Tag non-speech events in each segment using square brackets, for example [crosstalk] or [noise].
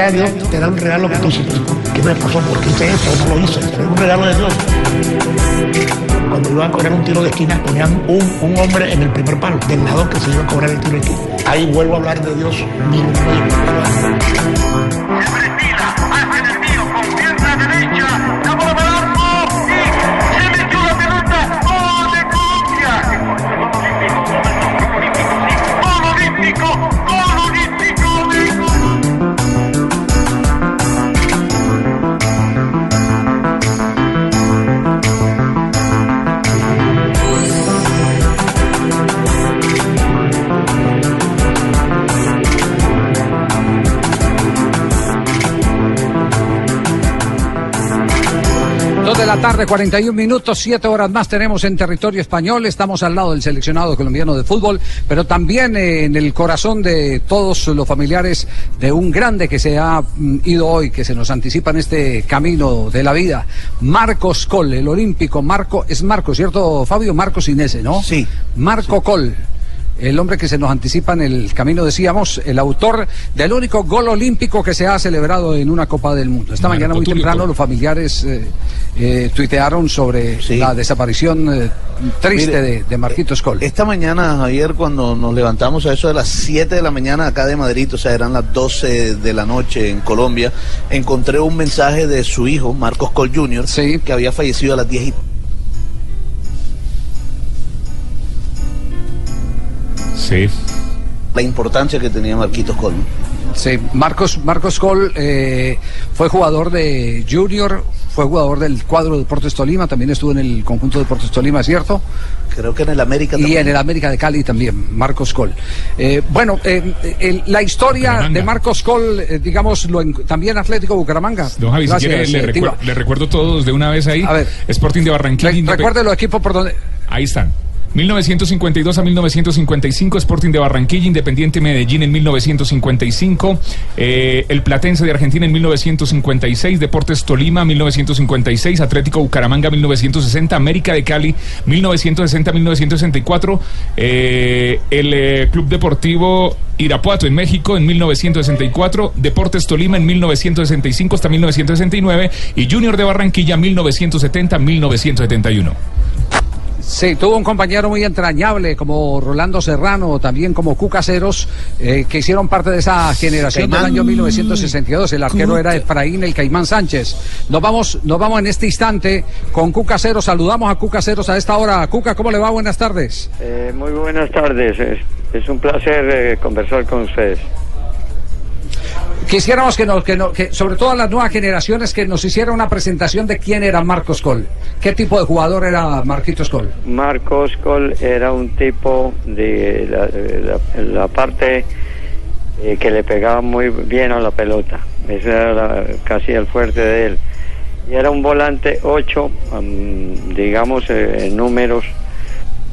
A ti te da un regalo que tú dices, ¿qué me pasó? ¿Por qué hice esto? No lo hice, es un regalo de Dios. Cuando iban a cobrar un tiro de esquina, ponían un, un hombre en el primer palo, del lado que se iba a cobrar el tiro de esquina. Ahí vuelvo a hablar de Dios, mi Se retira, tarde, 41 minutos, siete horas más tenemos en territorio español. Estamos al lado del seleccionado colombiano de fútbol, pero también eh, en el corazón de todos los familiares de un grande que se ha mm, ido hoy, que se nos anticipa en este camino de la vida. Marcos Col, el olímpico Marco, es Marco, ¿cierto, Fabio? Marcos Inese, ¿no? Sí. Marco Col. El hombre que se nos anticipa en el camino, decíamos, el autor del único gol olímpico que se ha celebrado en una Copa del Mundo. Esta Marco mañana muy temprano los familiares eh, eh, tuitearon sobre la desaparición eh, triste Mire, de, de Marquitos Col. Esta mañana, Javier, cuando nos levantamos a eso de las 7 de la mañana acá de Madrid, o sea, eran las 12 de la noche en Colombia, encontré un mensaje de su hijo, Marcos Col Jr., que había fallecido a las 10 y... Sí. La importancia que tenía Marquitos Col. ¿no? Sí, Marcos, Marcos Col eh, fue jugador de Junior, fue jugador del cuadro de Deportes Tolima, también estuvo en el conjunto de Deportes Tolima, ¿cierto? Creo que en el América Y también. en el América de Cali también, Marcos Col. Eh, bueno, eh, el- la historia Bucaramanga. de Marcos Col, eh, digamos, lo en- también Atlético Bucaramanga. Don Javi, si Gracias, quiere, le, eh, Tigua. le recuerdo todos de una vez ahí. A ver. Sporting de Barranquilla. Re- recuerde los equipos por donde... Ahí están. 1952 a 1955, Sporting de Barranquilla, Independiente Medellín en 1955, eh, el Platense de Argentina en 1956, Deportes Tolima 1956, Atlético Bucaramanga 1960, América de Cali 1960-1964, eh, el eh, Club Deportivo Irapuato en México en 1964, Deportes Tolima en 1965 hasta 1969 y Junior de Barranquilla 1970-1971. Sí, tuvo un compañero muy entrañable como Rolando Serrano, también como Cucaseros, eh, que hicieron parte de esa generación del año 1962. El arquero Cuca. era Efraín el Caimán Sánchez. Nos vamos, nos vamos en este instante con Cucaseros. Saludamos a Cucaseros a esta hora. Cuca, ¿cómo le va? Buenas tardes. Eh, muy buenas tardes. Es, es un placer eh, conversar con ustedes. Quisiéramos que, nos, que, que, sobre todo a las nuevas generaciones, que nos hiciera una presentación de quién era Marcos Col. ¿Qué tipo de jugador era Marquitos Col? Marcos Col era un tipo de la, parte eh, que le pegaba muy bien a la pelota. Ese era casi el fuerte de él. Y era un volante 8, digamos eh, en números,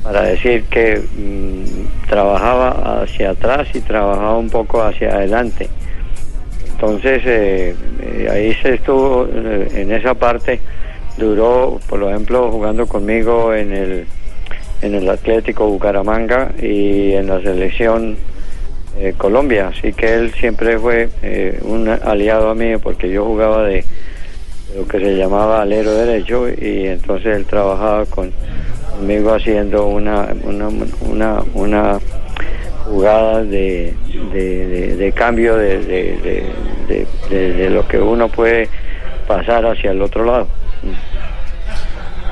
para decir que mm, trabajaba hacia atrás y trabajaba un poco hacia adelante. Entonces eh, eh, ahí se estuvo eh, en esa parte, duró, por ejemplo, jugando conmigo en el en el Atlético Bucaramanga y en la selección eh, Colombia, así que él siempre fue un aliado a mí porque yo jugaba de, lo que se llamaba alero derecho y entonces él trabajaba con, conmigo haciendo una, una, una, una jugada de, de, de- de cambio de, lo que uno puede pasar hacia el otro lado.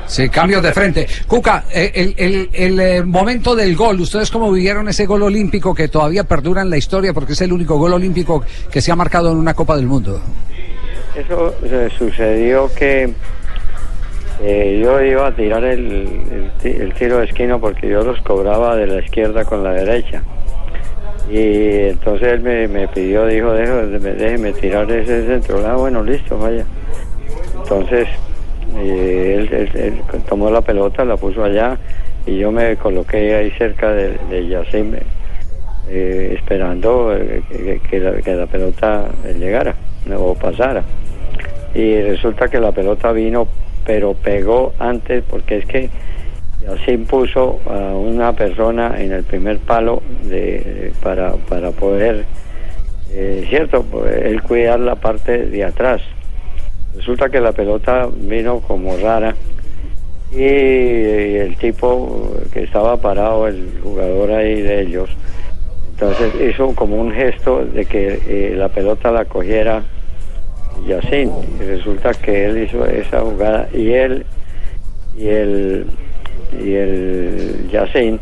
Sí, cambios de frente. Cuca, eh, el, el- el, eh, momento del gol, ¿ustedes cómo vivieron ese gol olímpico que todavía perdura en la historia porque es el único gol olímpico que se ha marcado en una Copa del Mundo? Eso eh, sucedió que eh, yo iba a tirar el, el el tiro de esquina porque yo los cobraba de la izquierda con la derecha. Y entonces él me, me pidió, dijo, déjeme, déjeme tirar ese centro. Ah, bueno, listo, vaya. Entonces eh, él, tomó la pelota, la puso allá y yo me coloqué ahí cerca de, de Yacine, eh, esperando eh, que, la, que la pelota llegara o pasara. Y resulta que la pelota vino, pero pegó antes, porque es que así puso a una persona en el primer palo de, para, para poder, eh, cierto, él cuidar la parte de atrás. Resulta que la pelota vino como rara y, el tipo que estaba parado, el jugador ahí de ellos, entonces hizo como un gesto de que eh, la pelota la cogiera Yacine. Y resulta que él hizo esa jugada y él y el y el Yacine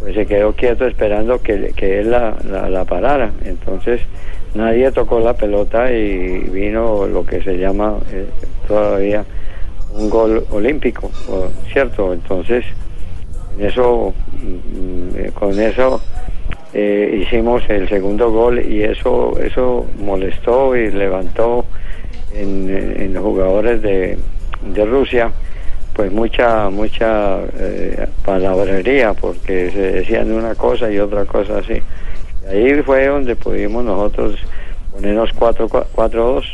pues se quedó quieto esperando que, que él la, la, parara. Entonces nadie tocó la pelota y vino lo que se llama eh, todavía un gol olímpico, ¿cierto? Entonces, en eso, mm, eh, con eso eh, hicimos el segundo gol y eso, eso molestó y levantó en, en los jugadores de, de Rusia pues mucha mucha eh, palabrería porque se decían una cosa y otra cosa así. Ahí fue donde pudimos nosotros ponernos 4-2.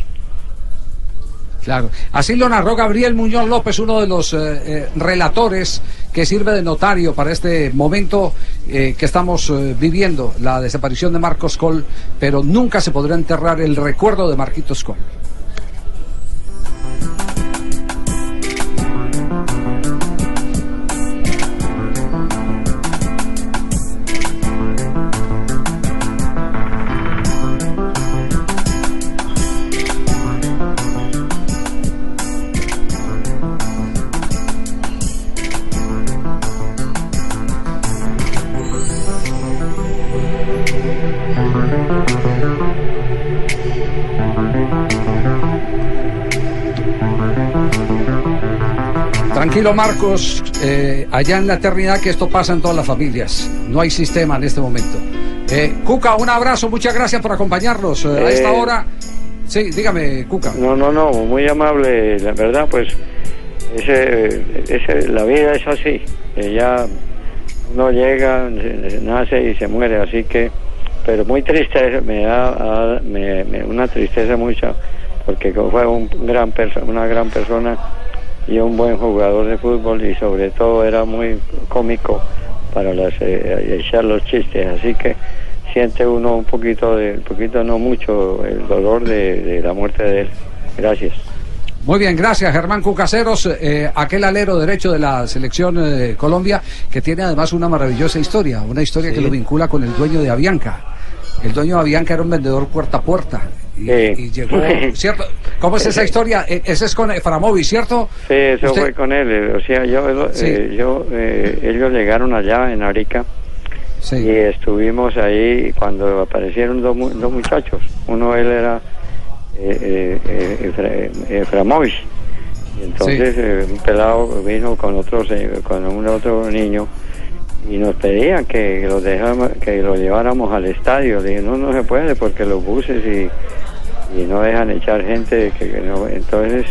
Claro. Así lo narró Gabriel Muñoz López, uno de los eh, eh, relatores que sirve de notario para este momento eh, que estamos eh, viviendo, la desaparición de Marcos Col, pero nunca se podrá enterrar el recuerdo de Marquitos Col. Tranquilo Marcos, eh, allá en la eternidad que esto pasa en todas las familias. No hay sistema en este momento. Eh, Cuca, un abrazo, muchas gracias por acompañarnos eh, a esta Eh, hora. Sí, dígame, Cuca. No, no, no, muy amable, la verdad, pues ese, ese, la vida es así, ya uno llega, nace y se muere, así que, pero muy triste, me da me- me- una tristeza mucha, porque fue un gran perso- una gran persona y un buen jugador de fútbol y sobre todo era muy cómico para las, eh, echar los chistes, así que siente uno un poquito, de, un poquito no mucho, el dolor de, de la muerte de él. Gracias. Muy bien, gracias Germán Cucaseros, eh, aquel alero derecho de la selección eh, de Colombia, que tiene además una maravillosa historia, una historia que lo vincula con el dueño de Avianca. El dueño de Avianca era un vendedor puerta a puerta. Y, y llegó, [laughs] ¿cierto? ¿Cómo es esa historia? Eh, Ese es con Eframovic, ¿cierto? Sí, eso Usted- fue con él. O sea, yo, Sí. eh, yo eh, ellos llegaron allá en Arica y estuvimos ahí cuando aparecieron dos, dos muchachos. Uno él era eh, Efra- Eframovich. Y entonces un pelado vino con otros, eh, con un otro niño y nos pedían que lo dejáramos, que lo lleváramos al estadio. Le dije, no, no se puede porque los buses y, y no dejan echar gente que, no. Entonces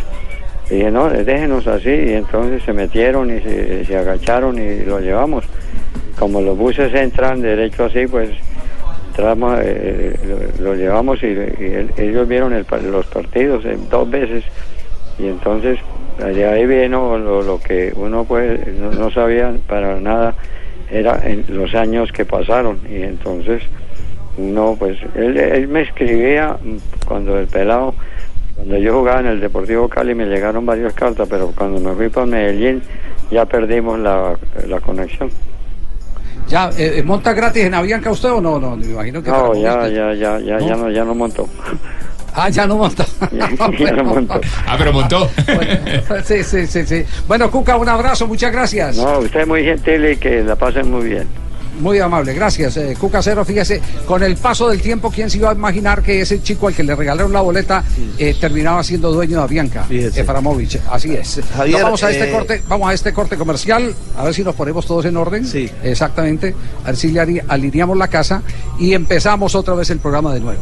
dije, no, déjenos así. Y entonces se metieron y se, se agacharon y lo llevamos. Como los buses entran derecho así, pues entramos, eh, lo, lo llevamos y, y el- ellos vieron el los partidos eh, dos veces. Y entonces de ahí vino lo, lo que uno pues no, no sabía para nada era en los años que pasaron y entonces No, pues él, él me escribía cuando el pelado, cuando yo jugaba en el Deportivo Cali me llegaron varias cartas, pero cuando me fui para Medellín ya perdimos la, la conexión. ¿Ya eh, monta gratis en Avianca usted o no? No, me imagino que No, ya, ya, ya, ya, ya no, ya no montó. Ah, ya no monta. [laughs] ya no [laughs] montó. Ah, pero montó. [laughs] sí, sí, sí, sí. Bueno, Cuca, un abrazo, muchas gracias. No, usted es muy gentil y que la pasen muy bien. Muy amable, gracias. Eh, Cuca Cero, fíjese, con el paso del tiempo, ¿quién se iba a imaginar que ese chico al que le regalaron la boleta eh, terminaba siendo dueño de Avianca? Eframovich, así es. Javier, No, vamos a este eh, corte, vamos a este corte comercial, a ver si nos ponemos todos en orden. Sí. Exactamente. A ver si le ali- alineamos la casa y empezamos otra vez el programa de nuevo.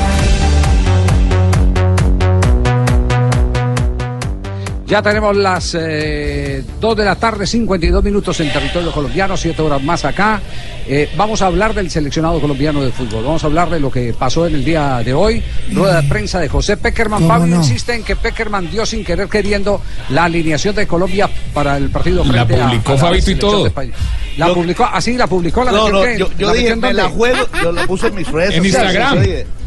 Ya tenemos las 2 de la tarde, 52 minutos en territorio colombiano, 7 horas más acá. Eh, vamos a hablar del seleccionado colombiano de fútbol. Vamos a hablar de lo que pasó en el día de hoy. Rueda de prensa de José Peckerman. ¿Cómo Fabio no? insiste en que Peckerman dio sin querer queriendo la alineación de Colombia para el partido La frente a- publicó a la Fabito y todo. de España. La publicó, así la publicó, la No, no, ¿qué? yo, yo ¿La dije, me la juego, yo lo puse en mis redes En sociales, Instagram.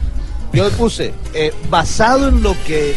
Yo puse, eh, basado en lo que eh,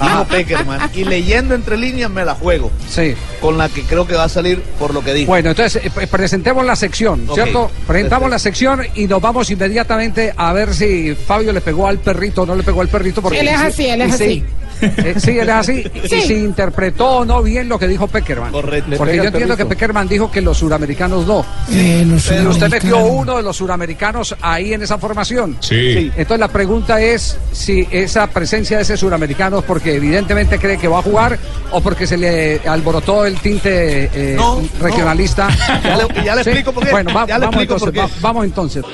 dijo Peckerman y leyendo entre líneas, me la juego. Sí. Con la que creo que va a salir por lo que dijo. Bueno, entonces eh, pre- presentemos la sección, Ok, ¿cierto? Presentamos perfecto. la sección y nos vamos inmediatamente a ver si Fabio le pegó al perrito o no le pegó al perrito. Porque Él es así, él es y sí, eh, sí, él es así. Sí. Y si interpretó o no bien lo que dijo Peckerman. Correcto. Porque yo entiendo que. Peckerman dijo que los suramericanos no. Eh, los Pero usted metió uno de los suramericanos ahí en esa formación. Sí. Entonces la pregunta es si esa presencia de ese suramericano es porque evidentemente cree que va a jugar o porque se le alborotó el tinte eh, No, no. regionalista. [laughs] Ya le- ya le explico por qué. Bueno, va- Ya le vamos, explico entonces, por qué. va- vamos entonces.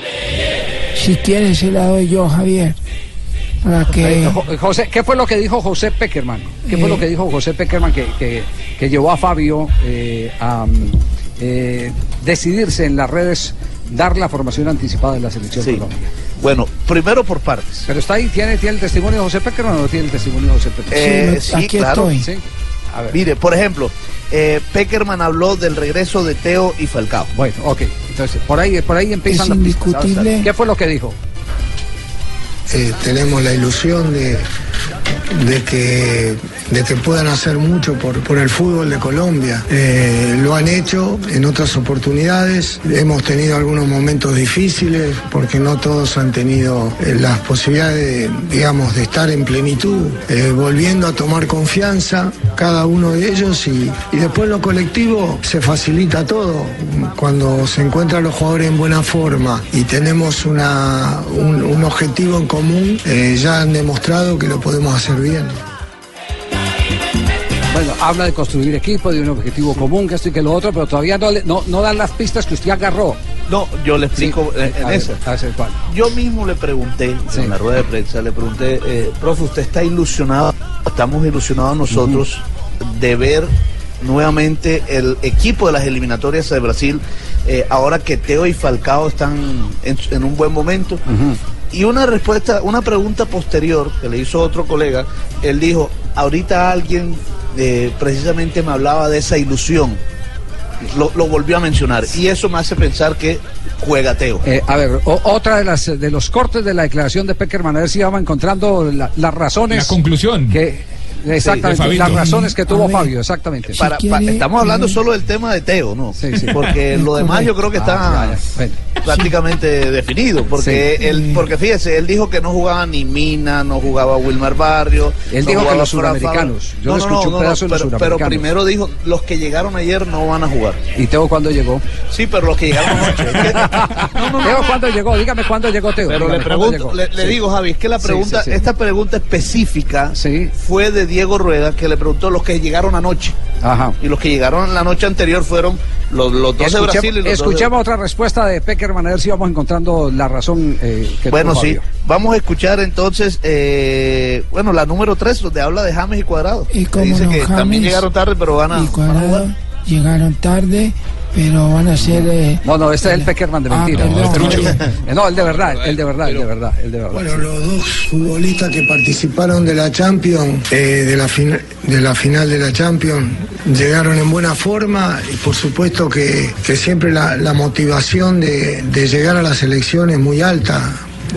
Si quieres, se la doy yo, Javier. Para que. Eh, Jo- José, ¿qué fue lo que dijo José Peckerman? ¿Qué fue Eh. lo que dijo José Peckerman que, que, que llevó a Fabio eh, a mm, eh, decidirse en las redes dar la formación anticipada de la selección Sí. Colombia? Bueno, primero por partes. Pero está ahí, ¿tiene, ¿tiene el testimonio de José Peckerman o no tiene el testimonio de José Peckerman? Eh, Sí, sí, aquí claro. estoy. Sí. A ver. Mire, por ejemplo, eh, Peckerman habló del regreso de Teo y Falcao. Bueno, ok. Entonces, por ahí, por ahí empiezan Es las pistas. indiscutible. ¿Qué fue lo que dijo? Eh, tenemos la ilusión de, de que, de que puedan hacer mucho por, por el fútbol de Colombia. Eh, lo han hecho en otras oportunidades. Hemos tenido algunos momentos difíciles porque no todos han tenido eh, las posibilidades, de, digamos, de estar en plenitud, eh, volviendo a tomar confianza cada uno de ellos y, y después lo colectivo se facilita todo. Cuando se encuentran los jugadores en buena forma y tenemos una, un, objetivo en común, ya han demostrado que lo podemos hacer bien. Bueno, habla de construir equipo, de un objetivo común, que esto y que lo otro, pero todavía no, le- no, no dan las pistas que usted agarró. No, yo le explico Sí, eh, en cuál. Yo mismo le pregunté Sí. en la rueda de prensa, le pregunté, eh, profe, ¿usted está ilusionado? Estamos ilusionados nosotros de ver nuevamente el equipo de las eliminatorias de Brasil, eh, ahora que Teo y Falcao están en, en un buen momento. Y una respuesta, una pregunta posterior que le hizo otro colega, él dijo, ahorita alguien eh, precisamente me hablaba de esa ilusión. Lo, lo volvió a mencionar y eso me hace pensar que juega Teo. Eh, a ver, o- otra de las de los cortes de la declaración de Peckerman, a ver si vamos encontrando la- las razones. La conclusión. que Exactamente, las razones que tuvo Fabio, exactamente. Para- pa- estamos hablando solo del tema de Teo, ¿no? Sí, sí. Porque lo demás yo creo que está Ah, ya, ya. Bueno. prácticamente definido. Porque Sí. él, porque fíjese, él dijo que no jugaba ni Mina, no jugaba Wilmar Barrio. Él no dijo que los suramericanos. Yo No, no, escuché un pedazo de los pero, pero suramericanos. primero dijo, los que llegaron ayer no van a jugar. ¿Y Teo cuándo llegó? Sí, pero los que llegaron anoche. es que- Teo cuándo llegó, dígame cuándo llegó Teo. Pero Dígame le pregunto, le, le Sí. digo, Javi, es que la pregunta, sí, sí. esta pregunta específica fue de Diego Rueda, que le preguntó los que llegaron anoche. Ajá. Y los que llegaron la noche anterior fueron los, los dos de Brasil y los dos de- escuchemos otra respuesta de Peckerman a ver si vamos encontrando la razón eh, que Bueno, tuvo sí. Fabio. Vamos a escuchar entonces, eh, bueno, la número 3, donde habla de James y Cuadrado. Y cómo dice no, que también llegaron tarde, pero van a, y van a Cuadrado jugar. llegaron tarde, pero van a ser. eh, No, no, este es el Peckerman de Ah, mentira. perdón. Eh, no, el de verdad, el de verdad, el de verdad, el de verdad. Bueno, los dos futbolistas que participaron de la Champions, eh, de, la fin- de la final de la Champions, llegaron en buena forma y por supuesto que, que siempre la, la motivación de, de llegar a la selección es muy alta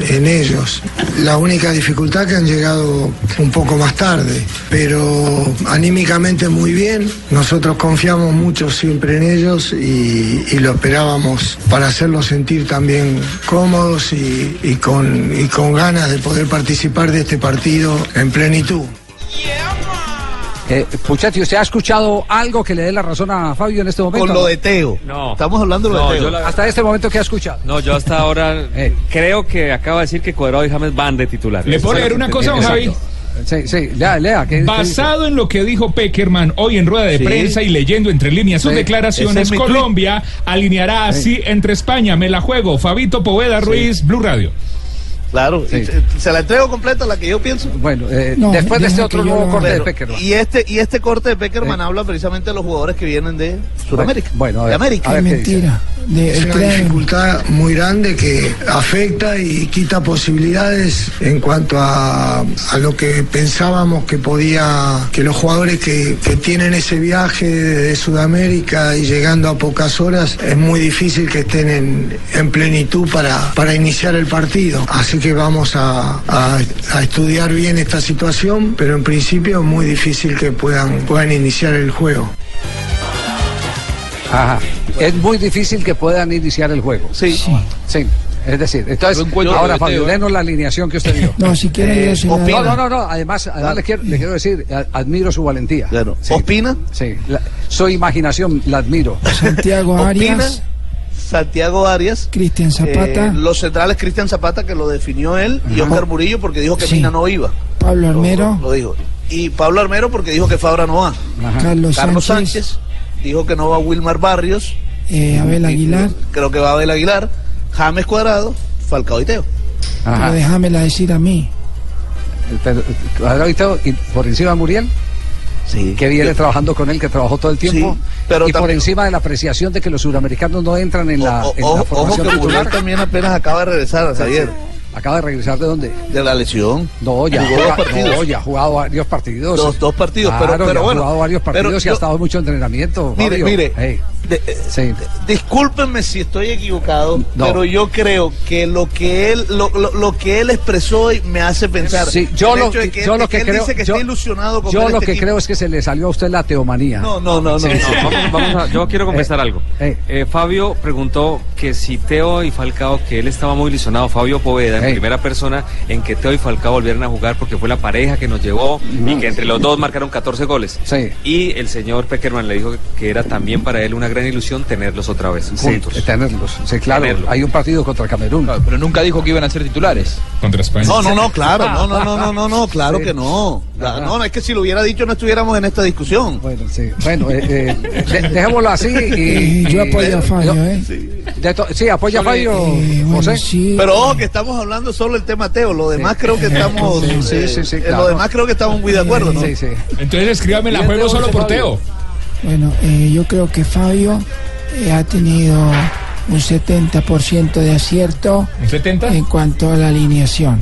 en ellos. La única dificultad que han llegado un poco más tarde, pero anímicamente muy bien. Nosotros confiamos mucho siempre en ellos y, lo esperábamos para hacerlos sentir también cómodos y con ganas de poder participar de este partido en plenitud. Eh, Puchetti, ¿usted ha escuchado algo que le dé la razón a Fabio en este momento? Con lo de Teo. No. Estamos hablando de lo No, de Teo. la- Hasta este momento, ¿qué ha escuchado? No, yo hasta ahora [laughs] Eh. creo que acaba de decir que Cuadrado y James van de titular. ¿Le puedo leer una cosa, don Javi? Sí, sí, lea, lea. ¿qué- qué Basado en lo que dijo Peckerman hoy en rueda de Sí. prensa y leyendo entre líneas sus Sí. Declaraciones, es Colombia alineará así entre España. Me la juego. Fabito Poveda Ruiz, Blue Radio. Claro, Sí. y se, la entrego completa, la que yo pienso. Bueno, eh, No, después de este otro nuevo corte de Peckerman. y este y este corte de Peckerman Eh. habla precisamente de los jugadores que vienen de Sudamérica. Bueno, a de América. a ver es dice. Es una Kremlin. dificultad muy grande que afecta y quita posibilidades en cuanto a, a lo que pensábamos que podía, que los jugadores que, que tienen ese viaje de Sudamérica y llegando a pocas horas, es muy difícil que estén en, en plenitud para, para iniciar el partido. Así que vamos a, a- a estudiar bien esta situación, pero en principio es muy difícil que puedan, puedan iniciar el juego. Ajá. Es muy difícil que puedan iniciar el juego. Sí. Sí. Es decir, entonces, ahora Fabio, ¿eh? denos la alineación que usted [laughs] dio. No, si quieren Eh, yo opina. No, no, no, no. Además, además le, quiero, le quiero decir, admiro su valentía. Claro. Sí. Opina, Sí, la- su imaginación la admiro. Santiago opina Arias, Santiago Arias. Cristian Zapata, eh, los centrales Cristian Zapata, que lo definió él, y. Oscar Murillo, porque dijo que Sí. Mina no iba. Pablo Lo- Armero, Lo, dijo. Y Pablo Armero, porque dijo que Fabra no va. Ajá. Carlos, Carlos Sánchez, Sánchez, dijo que no va Wilmar Barrios. eh, Abel Aguilar, Creo que va Abel Aguilar. James Cuadrado, Falcao y Teo. Ajá. pero déjamela decir a mí. Cuadrado y Teo, y por encima de Muriel, Sí. que viene trabajando con él, que trabajó todo el tiempo. Sí, pero y por encima de la apreciación de que los suramericanos no entran en la, O- en ojo, la ojo formación que Muriel también apenas acaba de regresar ayer Acaba de regresar de dónde? de la lesión. No, ya, Jugó dos partidos. no, ya ha jugado varios partidos. Dos- dos partidos, pero- Claro, pero ya ha bueno, jugado varios pero partidos y ha yo- estado mucho entrenamiento. Mire, Fabio. mire, Ey, de- eh, sí. Discúlpenme si estoy equivocado, No. pero yo creo que lo que él lo, lo- lo que él expresó hoy me hace pensar. Sí, yo el lo, hecho de que, yo de lo que él creo, dice que yo, está ilusionado con yo lo este que equipo. creo es que se le salió a usted la teomanía. No, no, no, no. Sí, no. sí. Vamos, vamos a- yo quiero confesar Eh, algo. eh. Eh, Fabio preguntó que si Teo y Falcao, que él estaba muy ilusionado, Fabio Poveda, en primera persona, en que Teo y Falcao volvieran a jugar porque fue la pareja que nos llevó y que entre los dos marcaron 14 goles. Sí. Y el señor Peckerman le dijo que era también para él una gran ilusión tenerlos otra vez Sí, juntos. tenerlos. Sí, claro. Hay un partido contra Camerún. Claro, pero nunca dijo que iban a ser titulares. Contra España. No, no, no, claro, no, no, no, no, no, no, claro Sí. que no. Ajá. No, no, es que si lo hubiera dicho no estuviéramos en esta discusión. Bueno, sí. Bueno, eh, eh, de- dejémoslo así. Y, [laughs] yo y- apoyo a Fabio, ¿eh? to- sí, apoya a Fabio. Eh, bueno, José. sí. Pero ojo que estamos hablando solo del tema Teo, lo demás creo que estamos Sí, sí, sí, sí, en claro. lo demás creo que estamos muy de acuerdo, ¿no? Sí, sí. Entonces escríbame la juego solo por Fabio. Teo. Bueno, eh, yo creo que Fabio eh, ha tenido un 70% de acierto ¿Un 70? en cuanto a la alineación.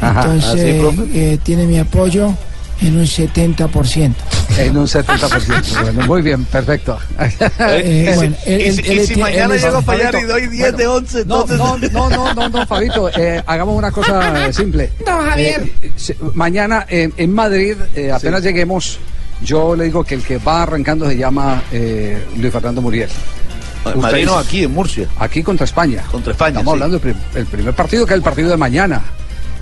Ajá, Entonces, eh, tiene mi apoyo en un 70%. En un 70%. [laughs] Bueno, muy bien, perfecto. [laughs] Eh, bueno, él- y si- él- y si él- mañana él- llego a fallar y Fabito, doy 10 de 11, No, entonces... no, no, no, no, no, Fabito, eh, hagamos una cosa [laughs] simple. No, Javier. Eh, se- mañana eh, en Madrid, eh, apenas lleguemos, yo le digo que el que va arrancando se llama eh, Luis Fernando Muriel. En Madrid no, aquí en Murcia. Aquí contra España. Contra España, Estamos sí. hablando del prim- el primer partido, que es el partido de mañana.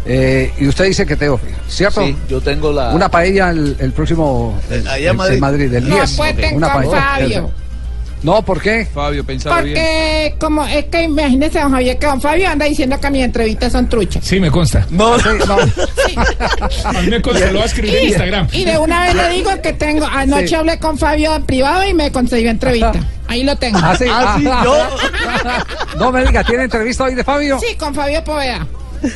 Eh, y usted dice que Teófilo, ¿cierto? Sí, yo tengo la... Una paella el, el próximo. El- allá en el- Madrid. el No 10. apuesten Una con paella. Fabio. No, ¿por qué? Fabio, pensalo bien. Porque como es que imagínese don Javier que don Fabio anda diciendo que mis entrevistas son truchas. Sí, me consta. No, Sí, no. [laughs] A mí me consta, lo voy a escribir en Instagram. y de una vez le digo que tengo, anoche Sí. hablé con Fabio en privado y me consiguió entrevista. Ahí lo tengo. Ah, sí, [laughs] Ah, sí, yo. [laughs] No me diga, ¿tiene entrevista hoy de Fabio? Sí, con Fabio Poveda.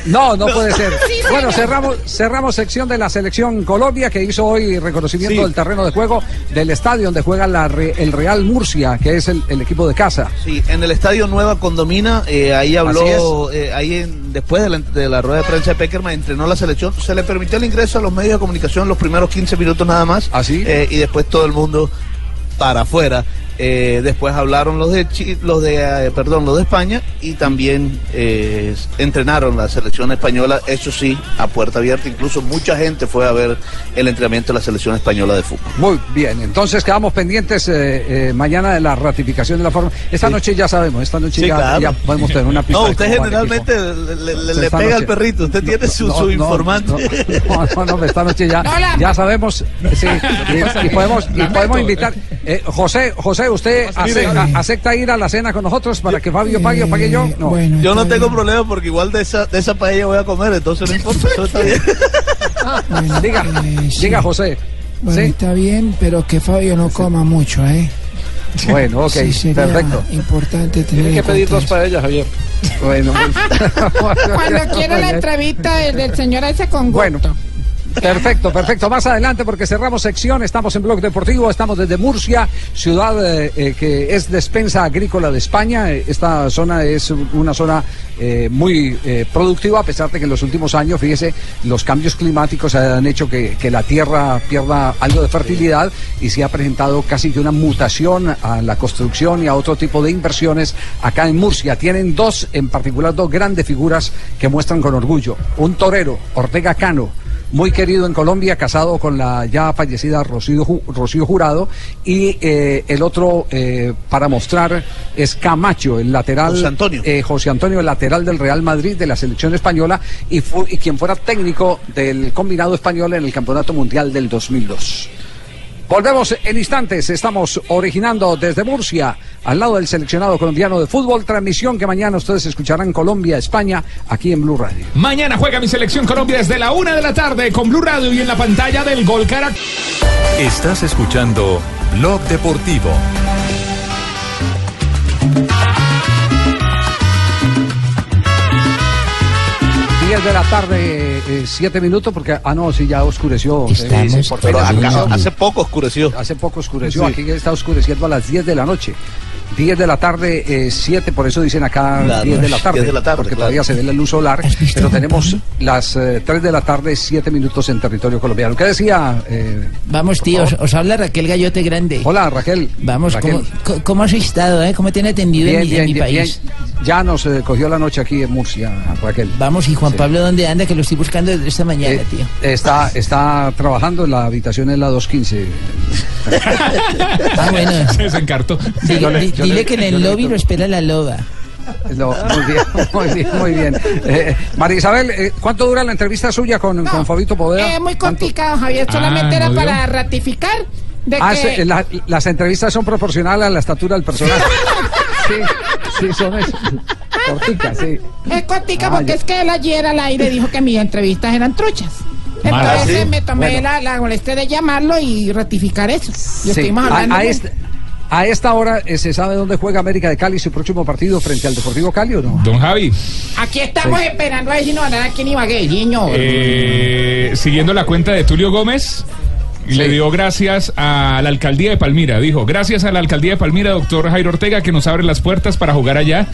No, no puede ser. [laughs] Bueno, cerramos, cerramos sección de la selección Colombia que hizo hoy reconocimiento Sí. del terreno de juego del estadio donde juega la el Real Murcia, que es el, el equipo de casa. Sí, en el estadio Nueva Condomina, eh, ahí habló, eh, ahí en- después de la, de la rueda de prensa de Peckerman, entrenó la selección, se le permitió el ingreso a los medios de comunicación los primeros 15 minutos nada más, ¿Ah, eh, y después todo el mundo para afuera. Eh, después hablaron los de Chi- los de eh, perdón los de España y también eh, entrenaron la selección española eso sí a puerta abierta incluso mucha gente fue a ver el entrenamiento de la selección española de fútbol Muy bien, entonces quedamos pendientes eh, eh, mañana de la ratificación de la forma. Esta noche ya sabemos, esta noche Sí, ya, claro. ya podemos tener una [laughs] pista. no usted generalmente le, pega noche. al perrito usted tiene su, No, su no, informante No, no, no, esta noche ya, [laughs] ya sabemos, sí, [laughs] y, y podemos, y podemos invitar. eh, José, José, ¿usted acepta, acepta ir a la cena con nosotros para que Fabio pague o pague yo? No. bueno, yo no tengo bien. problema porque igual de esa de esa paella voy a comer entonces no importa eso está bien Bueno, Diga, eh, sí. diga José. Bueno, ¿Sí? está bien, pero que Fabio no coma mucho, ¿eh? Bueno, ok, Sí, sería perfecto. importante tener Tiene que pedir dos ella, Javier. Bueno, [laughs] Cuando quiera la entrevista del, del señor ese con gusto. Bueno. Perfecto, perfecto. Más adelante, porque cerramos sección, estamos en Blog Deportivo, estamos desde Murcia, ciudad eh, eh, que es despensa agrícola de España. Esta zona es una zona eh, muy productiva, a pesar de que en los últimos años, fíjese, los cambios climáticos han hecho que, que la tierra pierda algo de fertilidad y se ha presentado casi que una mutación a la construcción y a otro tipo de inversiones acá en Murcia. Tienen dos, en particular, dos grandes figuras que muestran con orgullo. Un torero, Ortega Cano muy querido en Colombia, casado con la ya fallecida Rocío, Ju- Rocío Jurado, y eh, el otro eh, para mostrar es Camacho, el lateral. José Antonio. eh, José Antonio, el lateral del Real Madrid, de la selección española, y, fu- y quien fuera técnico del combinado español en el Campeonato Mundial del 2002. Volvemos en instantes, estamos originando desde Murcia, al lado del seleccionado colombiano de fútbol, transmisión que mañana ustedes escucharán Colombia, España, aquí en Blue Radio. Mañana juega mi selección Colombia desde la una de la tarde con Blue Radio y en la pantalla del Gol Caracol. Estás escuchando Blog Deportivo. 10 de la tarde, 7 minutos, porque, ah, no, sí, ya oscureció. Estamos sí, por pero acá hace poco oscureció Hace poco oscureció, Sí. aquí está oscureciendo a las 10 de la noche. 10 de la tarde, 7, por eso dicen acá Claro, 10 de la tarde, 10 de la tarde, porque claro. todavía se ve la luz solar, ¿Has visto pero tenemos las 3 de la tarde, 7 minutos en territorio colombiano. ¿Qué decía? eh, Vamos, favor? os habla Raquel Gallote Grande. Hola, Raquel. Vamos, Raquel. ¿cómo, has estado, eh? ¿Cómo te han atendido en Bien, mi, en bien, mi bien, país? bien. Ya nos eh, cogió la noche aquí en Murcia, Raquel. Vamos, y Juan Sí. Pablo, ¿dónde anda? Que lo estoy buscando desde esta mañana, Eh, tío. está, está trabajando en la habitación en la 215. [laughs] Ah, bueno. Se yo le- di- yo dile le- que en el lobby lo espera la loba. [laughs] No, muy bien, [laughs] muy bien, muy bien. Eh, María Isabel, eh, ¿cuánto dura la entrevista suya con, con Fabito Poveda? Eh, muy complicado, Javier. Solamente Ah, era ¿no vio? para ratificar de Ah, que... se- la- las entrevistas son proporcionales a la estatura del personaje. [laughs] Sí, sí, son eso. Corticas, sí. Es cortica Ah, porque ya. es que él ayer al aire dijo que mis entrevistas eran truchas. Malas. Entonces ¿Sí? me tomé Bueno. la, la molestia de llamarlo y ratificar eso. Y Sí. estuvimos hablando. a de- este- a esta hora eh, se sabe dónde juega América de Cali su próximo partido frente al Deportivo Cali o no? Don Javi, Aquí estamos Sí. esperando a ver si nos van a dar aquí en Ibagué, niño. eh, siguiendo la cuenta de Tulio Gómez, le dio gracias a la alcaldía de Palmira. Dijo, gracias a la alcaldía de Palmira, doctor Jairo Ortega, que nos abre las puertas para jugar allá,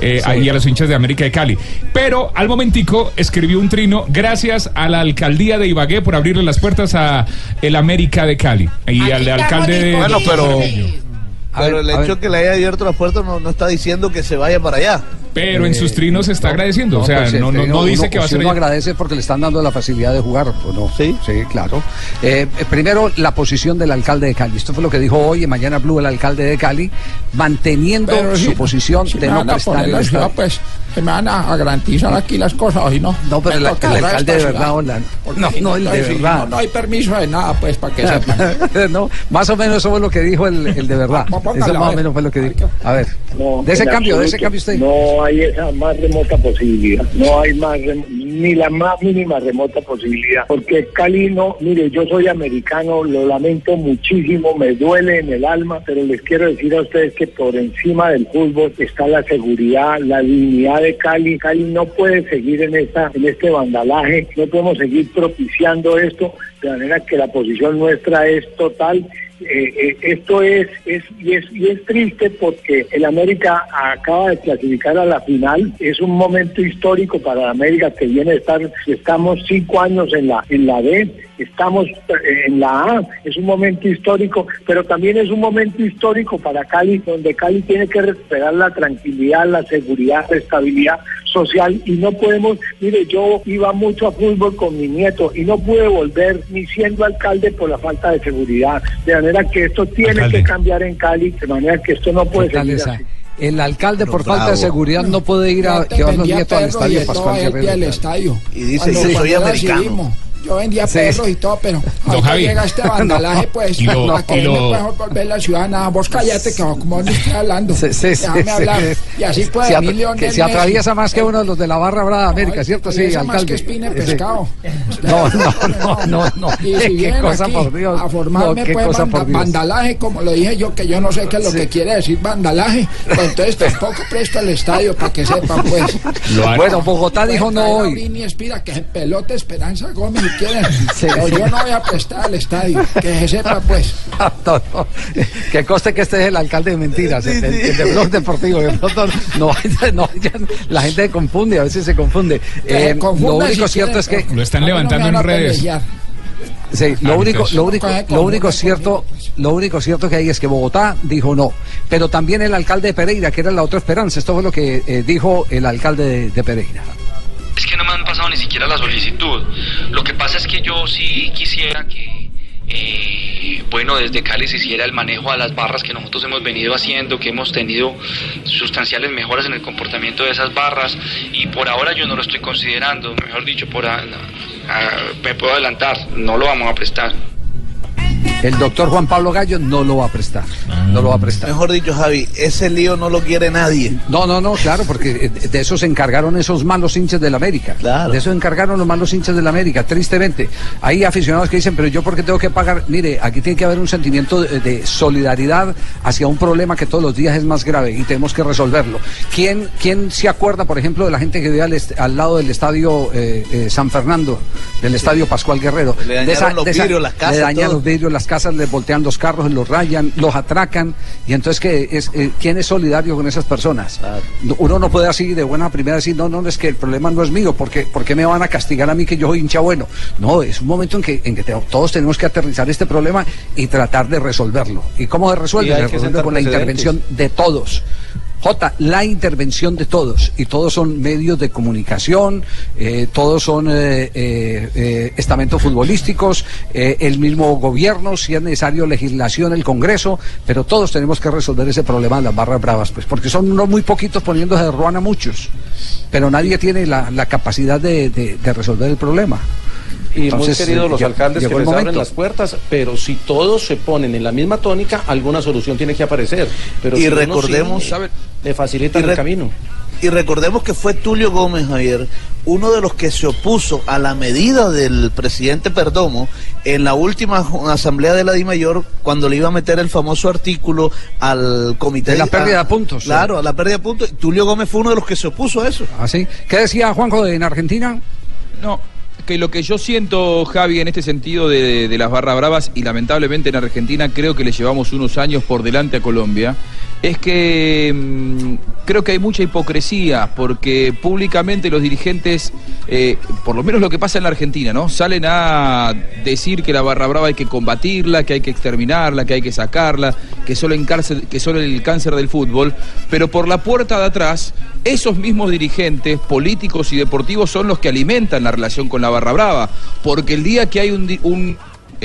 eh, ahí a los hinchas de América de Cali. Pero al momentico escribió un trino, gracias a la alcaldía de Ibagué por abrirle las puertas a el América de Cali. Y al alcalde de... Bueno, pero, pero ver, el hecho ver. que le haya abierto las puertas no, no está diciendo que se vaya para allá. Pero en sus trinos está agradeciendo. o sea, pues, no, no, no dice uno- que va a si ser... uno agradece porque le están dando la facilidad de jugar, ¿o no? Sí, sí, claro. Eh, eh, primero, la posición del alcalde de Cali. Esto fue lo que dijo hoy en Mañana Blue el alcalde de Cali, manteniendo Pero su si- posición si de no prestar el la ciudad, pues se me van a a garantizar aquí las cosas y no. No, pero el- alcalde de verdad, hola. No, no, el de verdad. No, no hay permiso de nada, pues, para que sepan. [laughs] no, más o menos eso fue lo que dijo el, el de verdad. Eso más o menos fue lo que dijo. A ver, No, de ese cambio, de ese cambio usted. No hay esa más remota posibilidad. No hay más ni la más mínima remota posibilidad. Porque Cali no, mire, yo soy americano, lo lamento muchísimo, me duele en el alma, pero les quiero decir a ustedes que por encima del fútbol está la seguridad, la dignidad de Cali. Cali no puede seguir en esta, en este vandalaje, no podemos seguir propiciando esto, de manera que la posición nuestra es total eh, eh, esto es, es, y es y es triste porque el América acaba de clasificar a la final. Es un momento histórico para América que viene a estar, estamos cinco años en la, en la B, estamos eh, en la A, es un momento histórico, pero también es un momento histórico para Cali, donde Cali tiene que recuperar la tranquilidad, la seguridad, la estabilidad social y no podemos, mire, yo iba mucho a fútbol con mi nieto y no pude volver ni siendo alcalde por la falta de seguridad, de manera que esto tiene Alcalde. que cambiar en Cali, de manera que esto no puede seguir así. El alcalde, por bravo. falta de seguridad, no puede ir a llevar los nietos al y estadio Pascual al Guerrero. estadio. Y dice, Cuando- yo soy americano. decidimos, Yo vendía perros y todo, pero Javi. llega este [laughs] vandalaje, pues, Y lo- ¿a qué y lo- me puedo volver la ciudad? Nada, vos cállate, que como no estoy hablando. Sí, sí, Déjame hablar. Y así puede Se, venir Lionel que se atraviesa más que uno de los de la barra brava de América, ¿cierto? Sí, Atraviesa más alcalde. que espina de pescado. No, [laughs] no, no, no, no. Y si Qué cosa, por Dios. a formarme, No, pues, vandalaje, como lo dije yo, que yo no sé qué es lo que quiere decir vandalaje, pues entonces tampoco presto el estadio para que sepan, pues. Bueno, Bogotá dijo no hoy. Espira, que se pelote Esperanza Gómez quieren. [laughs] Sí, yo no voy a prestar el estadio, que se sepa, pues. [laughs] No, no. Que coste que este es el alcalde de mentiras, el, el- el de Blog Deportivo. De pronto no, no, ya la gente se confunde, a veces se confunde. Eh, confunda lo único si cierto quieren, es que Lo están levantando van en a redes. pelear. Sí, lo Ah, único, lo único, lo único cierto, lo único cierto que hay es que Bogotá dijo no, pero también el alcalde de Pereira, que era la otra esperanza, esto fue lo que eh, dijo el alcalde de, de Pereira. Es que no me han pasado ni siquiera la solicitud. Lo que pasa es que yo sí quisiera que, eh, bueno, desde Cali se hiciera el manejo a las barras que nosotros hemos venido haciendo, que hemos tenido sustanciales mejoras en el comportamiento de esas barras y por ahora yo no lo estoy considerando, mejor dicho, por a- me puedo adelantar, no lo vamos a prestar. El doctor Juan Pablo Gallo no lo va a prestar, no lo va a prestar. Mejor dicho, Javi, ese lío no lo quiere nadie. No, no, no, claro, porque eh, de eso se encargaron esos malos hinchas del América. De eso se encargaron los malos hinchas del América, tristemente. Hay aficionados que dicen, pero yo por qué tengo que pagar. Mire, aquí tiene que haber un sentimiento de, de solidaridad hacia un problema que todos los días es más grave y tenemos que resolverlo. ¿Quién, quién se acuerda, por ejemplo, de la gente que vive al, al lado del estadio eh, eh, San Fernando, del estadio Pascual Guerrero? Le dañaron De esa- los vidrios, las casas, Le dañan todo. los vidrios, las casas, les voltean los carros, los rayan, los atracan. Y entonces, ¿qué es, eh, ¿quién es solidario con esas personas? No, Uno no puede así de buena primera decir, no, no, es que el problema no es mío, porque ¿por qué me van a castigar a mí que yo soy hincha bueno? No, es un momento en que, en que te- todos tenemos que aterrizar este problema y tratar de resolverlo. ¿Y cómo se resuelve? Se que resuelve con la intervención de todos. J, la intervención de todos, y todos son medios de comunicación, eh, todos son eh, eh, eh, estamentos futbolísticos, el mismo gobierno, si es necesario legislación, el Congreso, pero todos tenemos que resolver ese problema de las barras bravas, pues, porque son unos muy poquitos poniéndose de ruana muchos, pero nadie tiene la, la capacidad de- de resolver el problema. Y Entonces, muy queridos eh, los alcaldes que les abren las puertas, pero si todos se ponen en la misma tónica, alguna solución tiene que aparecer. Pero Y si recordemos- sí, le facilitan el camino. Y recordemos que fue Tulio Gómez Javier, uno de los que se opuso a la medida del presidente Perdomo en la última asamblea de la DIMAYOR cuando le iba a meter el famoso artículo al comité De la pérdida a- de puntos. Claro, a la pérdida de puntos. Tulio Gómez fue uno de los que se opuso a eso. ¿Ah, sí? ¿Qué decía Juanjo de- en Argentina? No, que lo que yo siento, Javi, en este sentido de, de las barras bravas, y lamentablemente en Argentina creo que le llevamos unos años por delante a Colombia, es que mm, creo que hay mucha hipocresía, porque públicamente los dirigentes, eh, por lo menos lo que pasa en la Argentina, ¿no? Salen a decir que la barra brava hay que combatirla, que hay que exterminarla, que hay que sacarla, que solo, que solo el cáncer del fútbol, pero por la puerta de atrás, esos mismos dirigentes políticos y deportivos son los que alimentan la relación con la barra brava, porque el día que hay un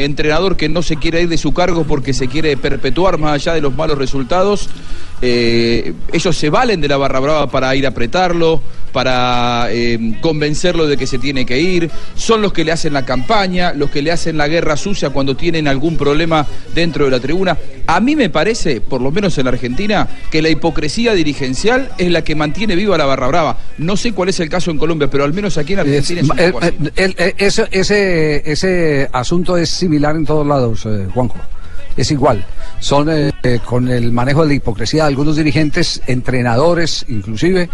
entrenador que no se quiere ir de su cargo porque se quiere perpetuar más allá de los malos resultados, eh, ellos se valen de la barra brava para ir a apretarlo, para eh, convencerlo de que se tiene que ir, son los que le hacen la campaña, los que le hacen la guerra sucia cuando tienen algún problema dentro de la tribuna. A mí me parece, por lo menos en Argentina, que la hipocresía dirigencial es la que mantiene viva la barra brava. No sé cuál es el caso en Colombia, pero al menos aquí en Argentina es, un Eh, poco así. eh, el- eh, ese, ese, ese asunto es similar en todos lados, eh, Juanjo. Es igual. Son eh, con el manejo de la hipocresía de algunos dirigentes, entrenadores inclusive,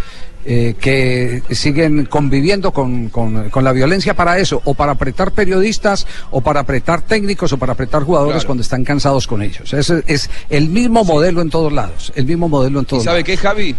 eh, que siguen conviviendo con, con- con la violencia para eso, o para apretar periodistas, o para apretar técnicos, o para apretar jugadores Claro. cuando están cansados con ellos. Es, es el mismo modelo en todos lados. El mismo modelo en ¿Y todos sabe lados. qué, Javi?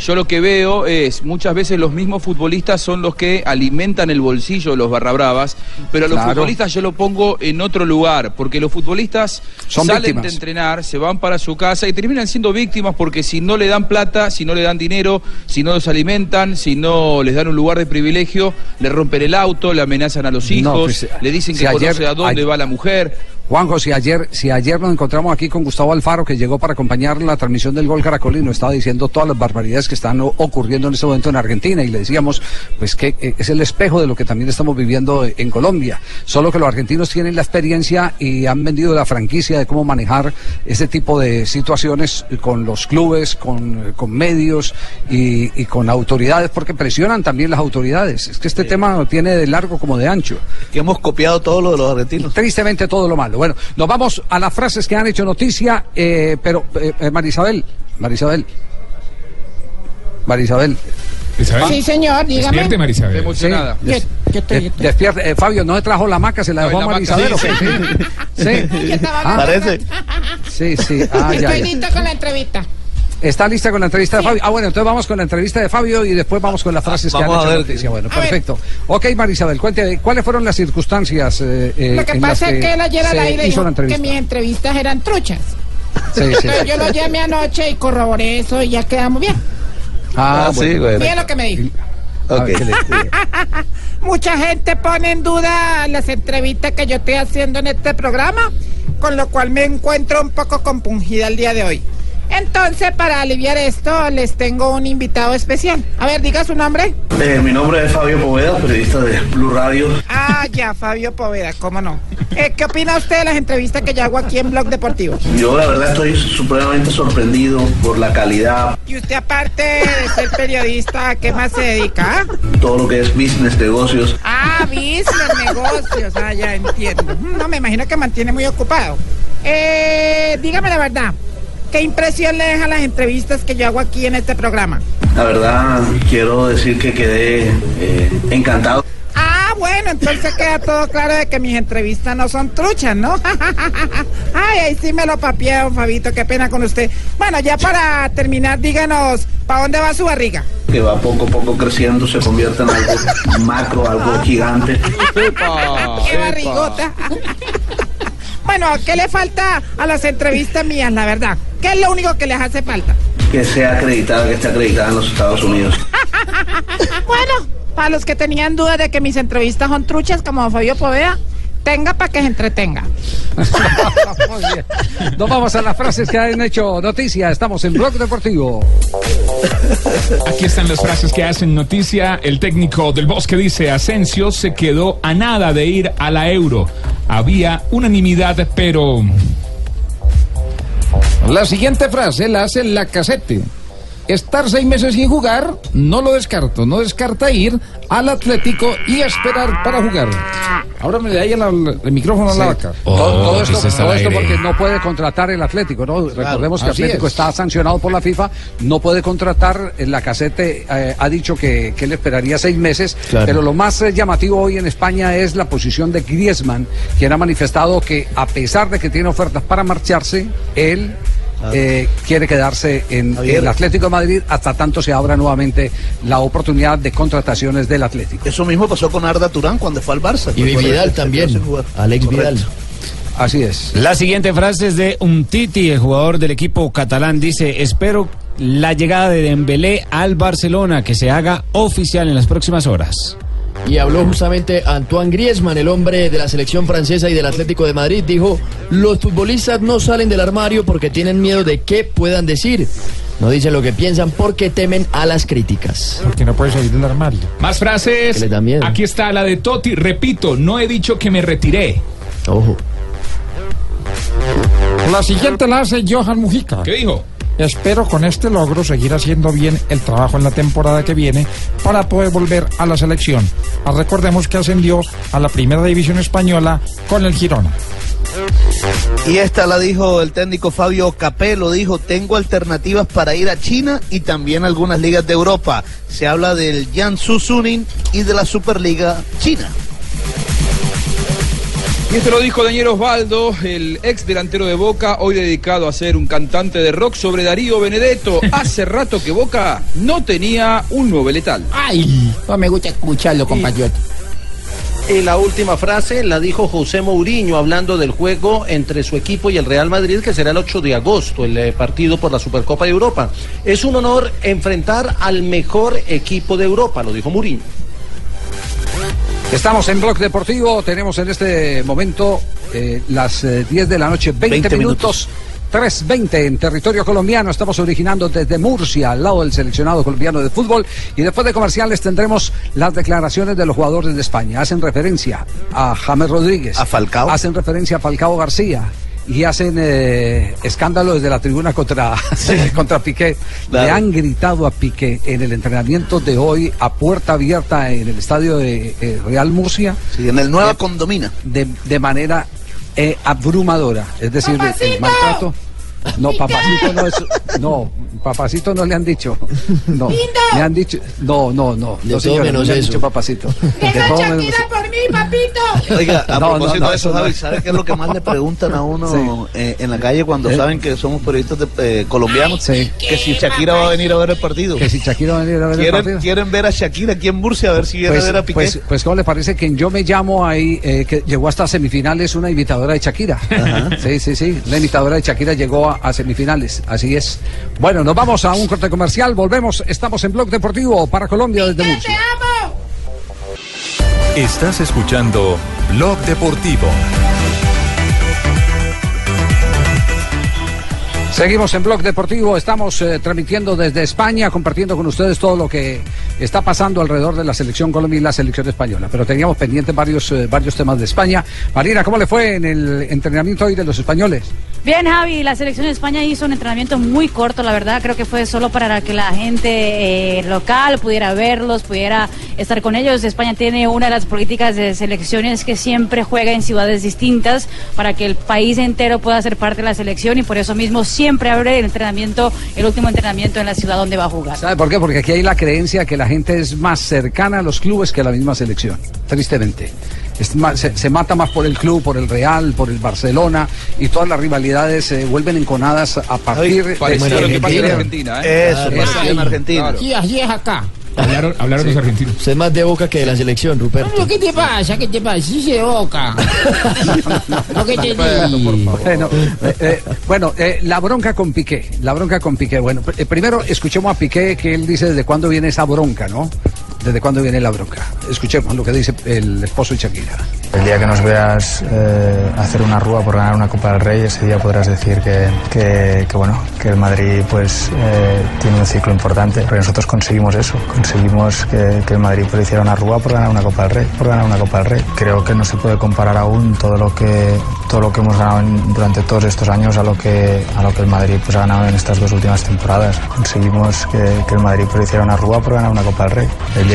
Yo lo que veo es, muchas veces los mismos futbolistas son los que alimentan el bolsillo de los barrabravas, pero a los Claro. futbolistas yo lo pongo en otro lugar, porque los futbolistas Son salen víctimas. de entrenar, se van para su casa y terminan siendo víctimas porque si no le dan plata, si no le dan dinero, si no los alimentan, si no les dan un lugar de privilegio, le rompen el auto, le amenazan a los hijos, No, pues, le dicen si que ayer- conoce a dónde ayer- va la mujer. Juanjo, si ayer, si ayer nos encontramos aquí con Gustavo Alfaro, que llegó para acompañar la transmisión del gol Caracolino, estaba diciendo todas las barbaridades que están ocurriendo en este momento en Argentina, y le decíamos, pues que eh, es el espejo de lo que también estamos viviendo en Colombia. Solo que los argentinos tienen la experiencia y han vendido la franquicia de cómo manejar este tipo de situaciones con los clubes, con, con medios y, y con autoridades, porque presionan también las autoridades. Es que este tema tiene de largo como de ancho. Que hemos copiado todo lo de los argentinos. Tristemente todo lo malo. Bueno, nos vamos a las frases que han hecho noticia, eh, pero eh, eh, Marisabel, Marisabel, Marisabel. Sí, señor, dígame. Despierte, Marisabel. Emocionada. Sí, des- Yo- yo despierte. Eh, Fabio, ¿no se trajo la maca? ¿Se la dejó a maca, Marisabel? sí, o qué? Sí. [laughs] Estaba Ah, hablando- Sí, sí. Ah, ya, Estoy ya. lista con la entrevista. ¿Está lista con la entrevista de Fabio? Ah, bueno, entonces vamos con la entrevista de Fabio y después vamos con las frases que han hecho ver. noticia. Bueno, A ver. perfecto. Ok, Marisabel, cuénteme, ¿cuáles fueron las circunstancias eh, eh, Lo que en las pasa es que él ayer al aire dijo que mis entrevistas eran truchas. Sí, [laughs] sí, yo lo llamé anoche y corroboré eso y ya quedamos bien. Ah, Ah, sí, bueno. güey. Mira lo que me dijo. A ver, Ok. ¿qué le- [laughs] Mucha gente pone en duda las entrevistas que yo estoy haciendo en este programa, con lo cual me encuentro un poco compungida el día de hoy. Entonces, para aliviar esto, les tengo un invitado especial. A ver, diga su nombre. Eh, mi nombre es Fabio Poveda, periodista de Blue Radio. Ah, ya, Fabio Poveda, cómo no. Eh, ¿Qué opina usted de las entrevistas que yo hago aquí en Blog Deportivo? Yo la verdad estoy supremamente sorprendido por la calidad, Y usted, aparte de ser periodista, ¿a qué más se dedica? todo lo que es business, negocios. Ah, business, negocios. Ah, ya entiendo. Mm, No, me imagino que mantiene muy ocupado. Eh, dígame la verdad. ¿Qué impresión le dejan las entrevistas que yo hago aquí en este programa? La verdad quiero decir que quedé eh, encantado. Ah, bueno, entonces queda todo claro de que mis entrevistas no son truchas, ¿no? [laughs] Ay, ahí sí me lo papié, don Fabito, qué pena con usted. Bueno, ya para terminar, díganos, ¿para dónde va su barriga? que va poco a poco creciendo, se convierte en algo macro, algo gigante. [laughs] ¡Qué barrigota! [laughs] bueno, ¿qué le falta a las entrevistas mías, la verdad? ¿Qué es lo único que les hace falta? Que sea acreditada, que esté acreditada en los Estados Unidos. [laughs] Bueno, para los que tenían dudas de que mis entrevistas son truchas como Fabio Poveda, tenga para que se entretenga. [laughs] Muy bien. Nos vamos a las frases que han hecho noticia. Estamos en Blog Deportivo. Aquí están las frases que hacen noticia. El técnico del Bosque dice, Asensio se quedó a nada de ir a la Euro. Había unanimidad, pero... La siguiente frase la hace la casete. Estar seis meses sin jugar, no lo descarto. No descarta ir al Atlético y esperar para jugar. Ahora me da ahí el, el micrófono a la vaca. todo, todo esto, todo esto porque no puede contratar el Atlético, ¿no? Recordemos que Atlético es. está sancionado por la FIFA, no puede contratar, eh, la casete eh, ha dicho que, que él esperaría seis meses, Claro. pero lo más eh, llamativo hoy en España es la posición de Griezmann, quien ha manifestado que a pesar de que tiene ofertas para marcharse, él eh, quiere quedarse en Javier. el Atlético de Madrid hasta tanto se abra nuevamente la oportunidad de contrataciones del Atlético. Eso mismo pasó con Arda Turán cuando fue al Barça. Y Vidal también. Alex Correcto. Vidal. Así es. La siguiente frase es de Umtiti, el jugador del equipo catalán. Dice, espero la llegada de Dembélé al Barcelona, que se haga oficial en las próximas horas. Y habló justamente Antoine Griezmann, el hombre de la selección francesa y del Atlético de Madrid. Dijo, los futbolistas no salen del armario porque tienen miedo de qué puedan decir. No dicen lo que piensan porque temen a las críticas. Porque no puede salir del armario. Más frases. Que le da miedo. Aquí está la de Totti. Repito, no he dicho que me retiré. Ojo. La siguiente la hace Johan Mujica. ¿Qué dijo? Espero con este logro seguir haciendo bien el trabajo en la temporada que viene para poder volver a la selección. Ah, Recordemos que ascendió a la primera división española con el Girona. Y esta la dijo el técnico Fabio Capello, dijo, tengo alternativas para ir a China y también algunas ligas de Europa. Se habla del Jiangsu Suning y de la Superliga China. Y esto lo dijo Daniel Osvaldo, el ex delantero de Boca, hoy dedicado a ser un cantante de rock sobre Darío Benedetto. [laughs] Hace rato que Boca no tenía un nuevo letal. Ay, no me gusta escucharlo, compatriota. Y la última frase la dijo José Mourinho hablando del juego entre su equipo y el Real Madrid que será el 8 de agosto, el eh, partido por la Supercopa de Europa. Es un honor enfrentar al mejor equipo de Europa, lo dijo Mourinho. Estamos en Blog Deportivo, tenemos en este momento eh, las eh, 10 de la noche, 20, 20 minutos. 3.20 en territorio colombiano, estamos originando desde Murcia, al lado del seleccionado colombiano de fútbol. Y después de comerciales tendremos las declaraciones de los jugadores de España. Hacen referencia a James Rodríguez, A Falcao. hacen referencia a Falcao García. Y hacen eh, escándalo desde la tribuna contra, [laughs] contra Piqué. Claro. Le han gritado a Piqué en el entrenamiento de hoy a puerta abierta en el estadio de eh, Real Murcia. Sí, en el Nueva Condomina. De, de manera eh, abrumadora. Es decir, el- maltrato. No, [laughs] papacito no es. No, papacito no le han dicho. No. Le han dicho. No, no, no. De no, señora, no menos le han eso. dicho papacito. [laughs] De Venga, todo menos- por mí, papito. Oiga, a No, no, propósito no, de eso, eso no Javi, es. ¿sabe qué es lo que más le preguntan a uno Sí. eh, en la calle cuando ¿Eh? saben que somos periodistas de, eh, colombianos? Sí. Que si Shakira va a venir a ver el partido. Que si Shakira va a venir a ver el ¿Quieren, partido. quieren ver a Shakira aquí en Murcia a ver si viene Pues, a ver a Piqué. pues, pues, ¿cómo le parece que en Yo Me Llamo ahí, eh, que llegó hasta semifinales una imitadora de Shakira? Sí, sí, sí. La imitadora de Shakira llegó a, a semifinales, así es. Bueno, nos vamos a un corte comercial, volvemos, estamos en Blog Deportivo para Colombia desde ¡Te Murcia. amo! Estás escuchando Blog Deportivo. Seguimos en Blog Deportivo, estamos eh, transmitiendo desde España, compartiendo con ustedes todo lo que está pasando alrededor de la selección Colombia y la selección española. Pero teníamos pendientes varios, eh, varios temas de España. Marina, ¿cómo le fue en el entrenamiento hoy de los españoles? Bien, Javi, la selección de España hizo un entrenamiento muy corto, la verdad. Creo que fue solo para que la gente eh, local pudiera verlos, pudiera estar con ellos. España tiene una de las políticas de selecciones que siempre juega en ciudades distintas para que el país entero pueda ser parte de la selección y por eso mismo siempre abre el entrenamiento, el último entrenamiento en la ciudad donde va a jugar. ¿Sabe por qué? Porque aquí hay la creencia que la gente es más cercana a los clubes que a la misma selección, tristemente. Es más- se, se mata más por el club, por el Real, por el Barcelona y todas las rivalidades se vuelven enconadas a partir de... Parecido a lo que pasa en Argentina, ¿eh? Eso, parecido en Argentina. Así es acá. Hablaron, hablaron los argentinos. Usted es más de boca que de la selección, Ruperto. Bueno, ¿qué te pasa? ¿Qué te pasa? Sí se boca. [laughs] Lo que te. Bueno, eh, eh, bueno eh, la bronca con Piqué, la bronca con Piqué. Bueno, pr- eh, primero escuchemos a Piqué que él dice desde cuándo viene esa bronca, ¿no? Desde cuándo viene la bronca. Escuchemos lo que dice el esposo de Shakira. El día que nos veas eh, hacer una rúa por ganar una Copa del Rey, ese día podrás decir que, que- bueno, que el Madrid pues eh, tiene un ciclo importante, porque nosotros conseguimos eso, conseguimos que, el Madrid pues, hiciera una rúa por ganar una Copa del Rey, por ganar una Copa del Rey. Creo que no se puede comparar aún todo lo que todo lo que hemos ganado durante todos estos años a lo que a lo que el Madrid pues ha ganado en estas dos últimas temporadas. Conseguimos que, el Madrid pues, hiciera una rúa por ganar una Copa del Rey.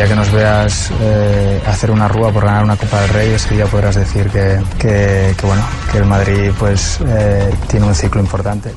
Que nos veas eh, hacer una rúa por ganar una Copa del Rey, ese día podrás decir que, que, bueno que el Madrid pues eh, tiene un ciclo importante.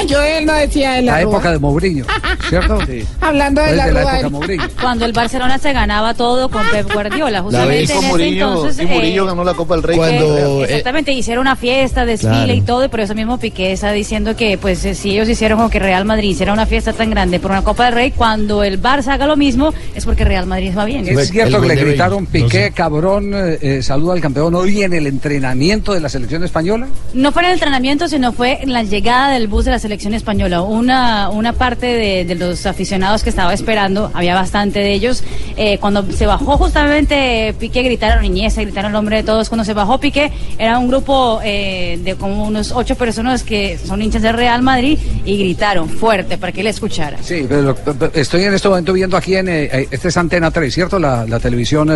Ay, yo él no decía de la, época de Mourinho, ¿cierto? Sí. [laughs] Hablando de la, de época él- Mourinho. Cuando el Barcelona se ganaba todo con Pep Guardiola, justamente vez en Murillo, entonces. y Murillo eh, ganó la Copa del Rey. eh, exactamente, hicieron una fiesta, desfile Claro. y todo, y por eso mismo Piqué está diciendo que pues eh, si ellos hicieron como que Real Madrid hiciera una fiesta tan grande por una Copa del Rey, cuando el Barça haga lo mismo es porque Real Madrid va bien. Es cierto que le gritaron Piqué, cabrón, eh, eh, saluda al campeón hoy en el entrenamiento de la selección española. No fue en el entrenamiento, sino fue en la llegada del bus de la selección española. Una, una parte de, de los aficionados que estaba esperando, había bastante de ellos. eh, cuando se bajó justamente Piqué, gritaron Iniesta, gritaron el nombre de todos. Cuando se bajó Piqué, era un grupo eh, de como unos ocho personas que son hinchas del Real Madrid y gritaron fuerte para que él escuchara. Sí, pero, estoy en este momento viendo aquí en, eh, este es Antena 3, ¿cierto? La, la televisión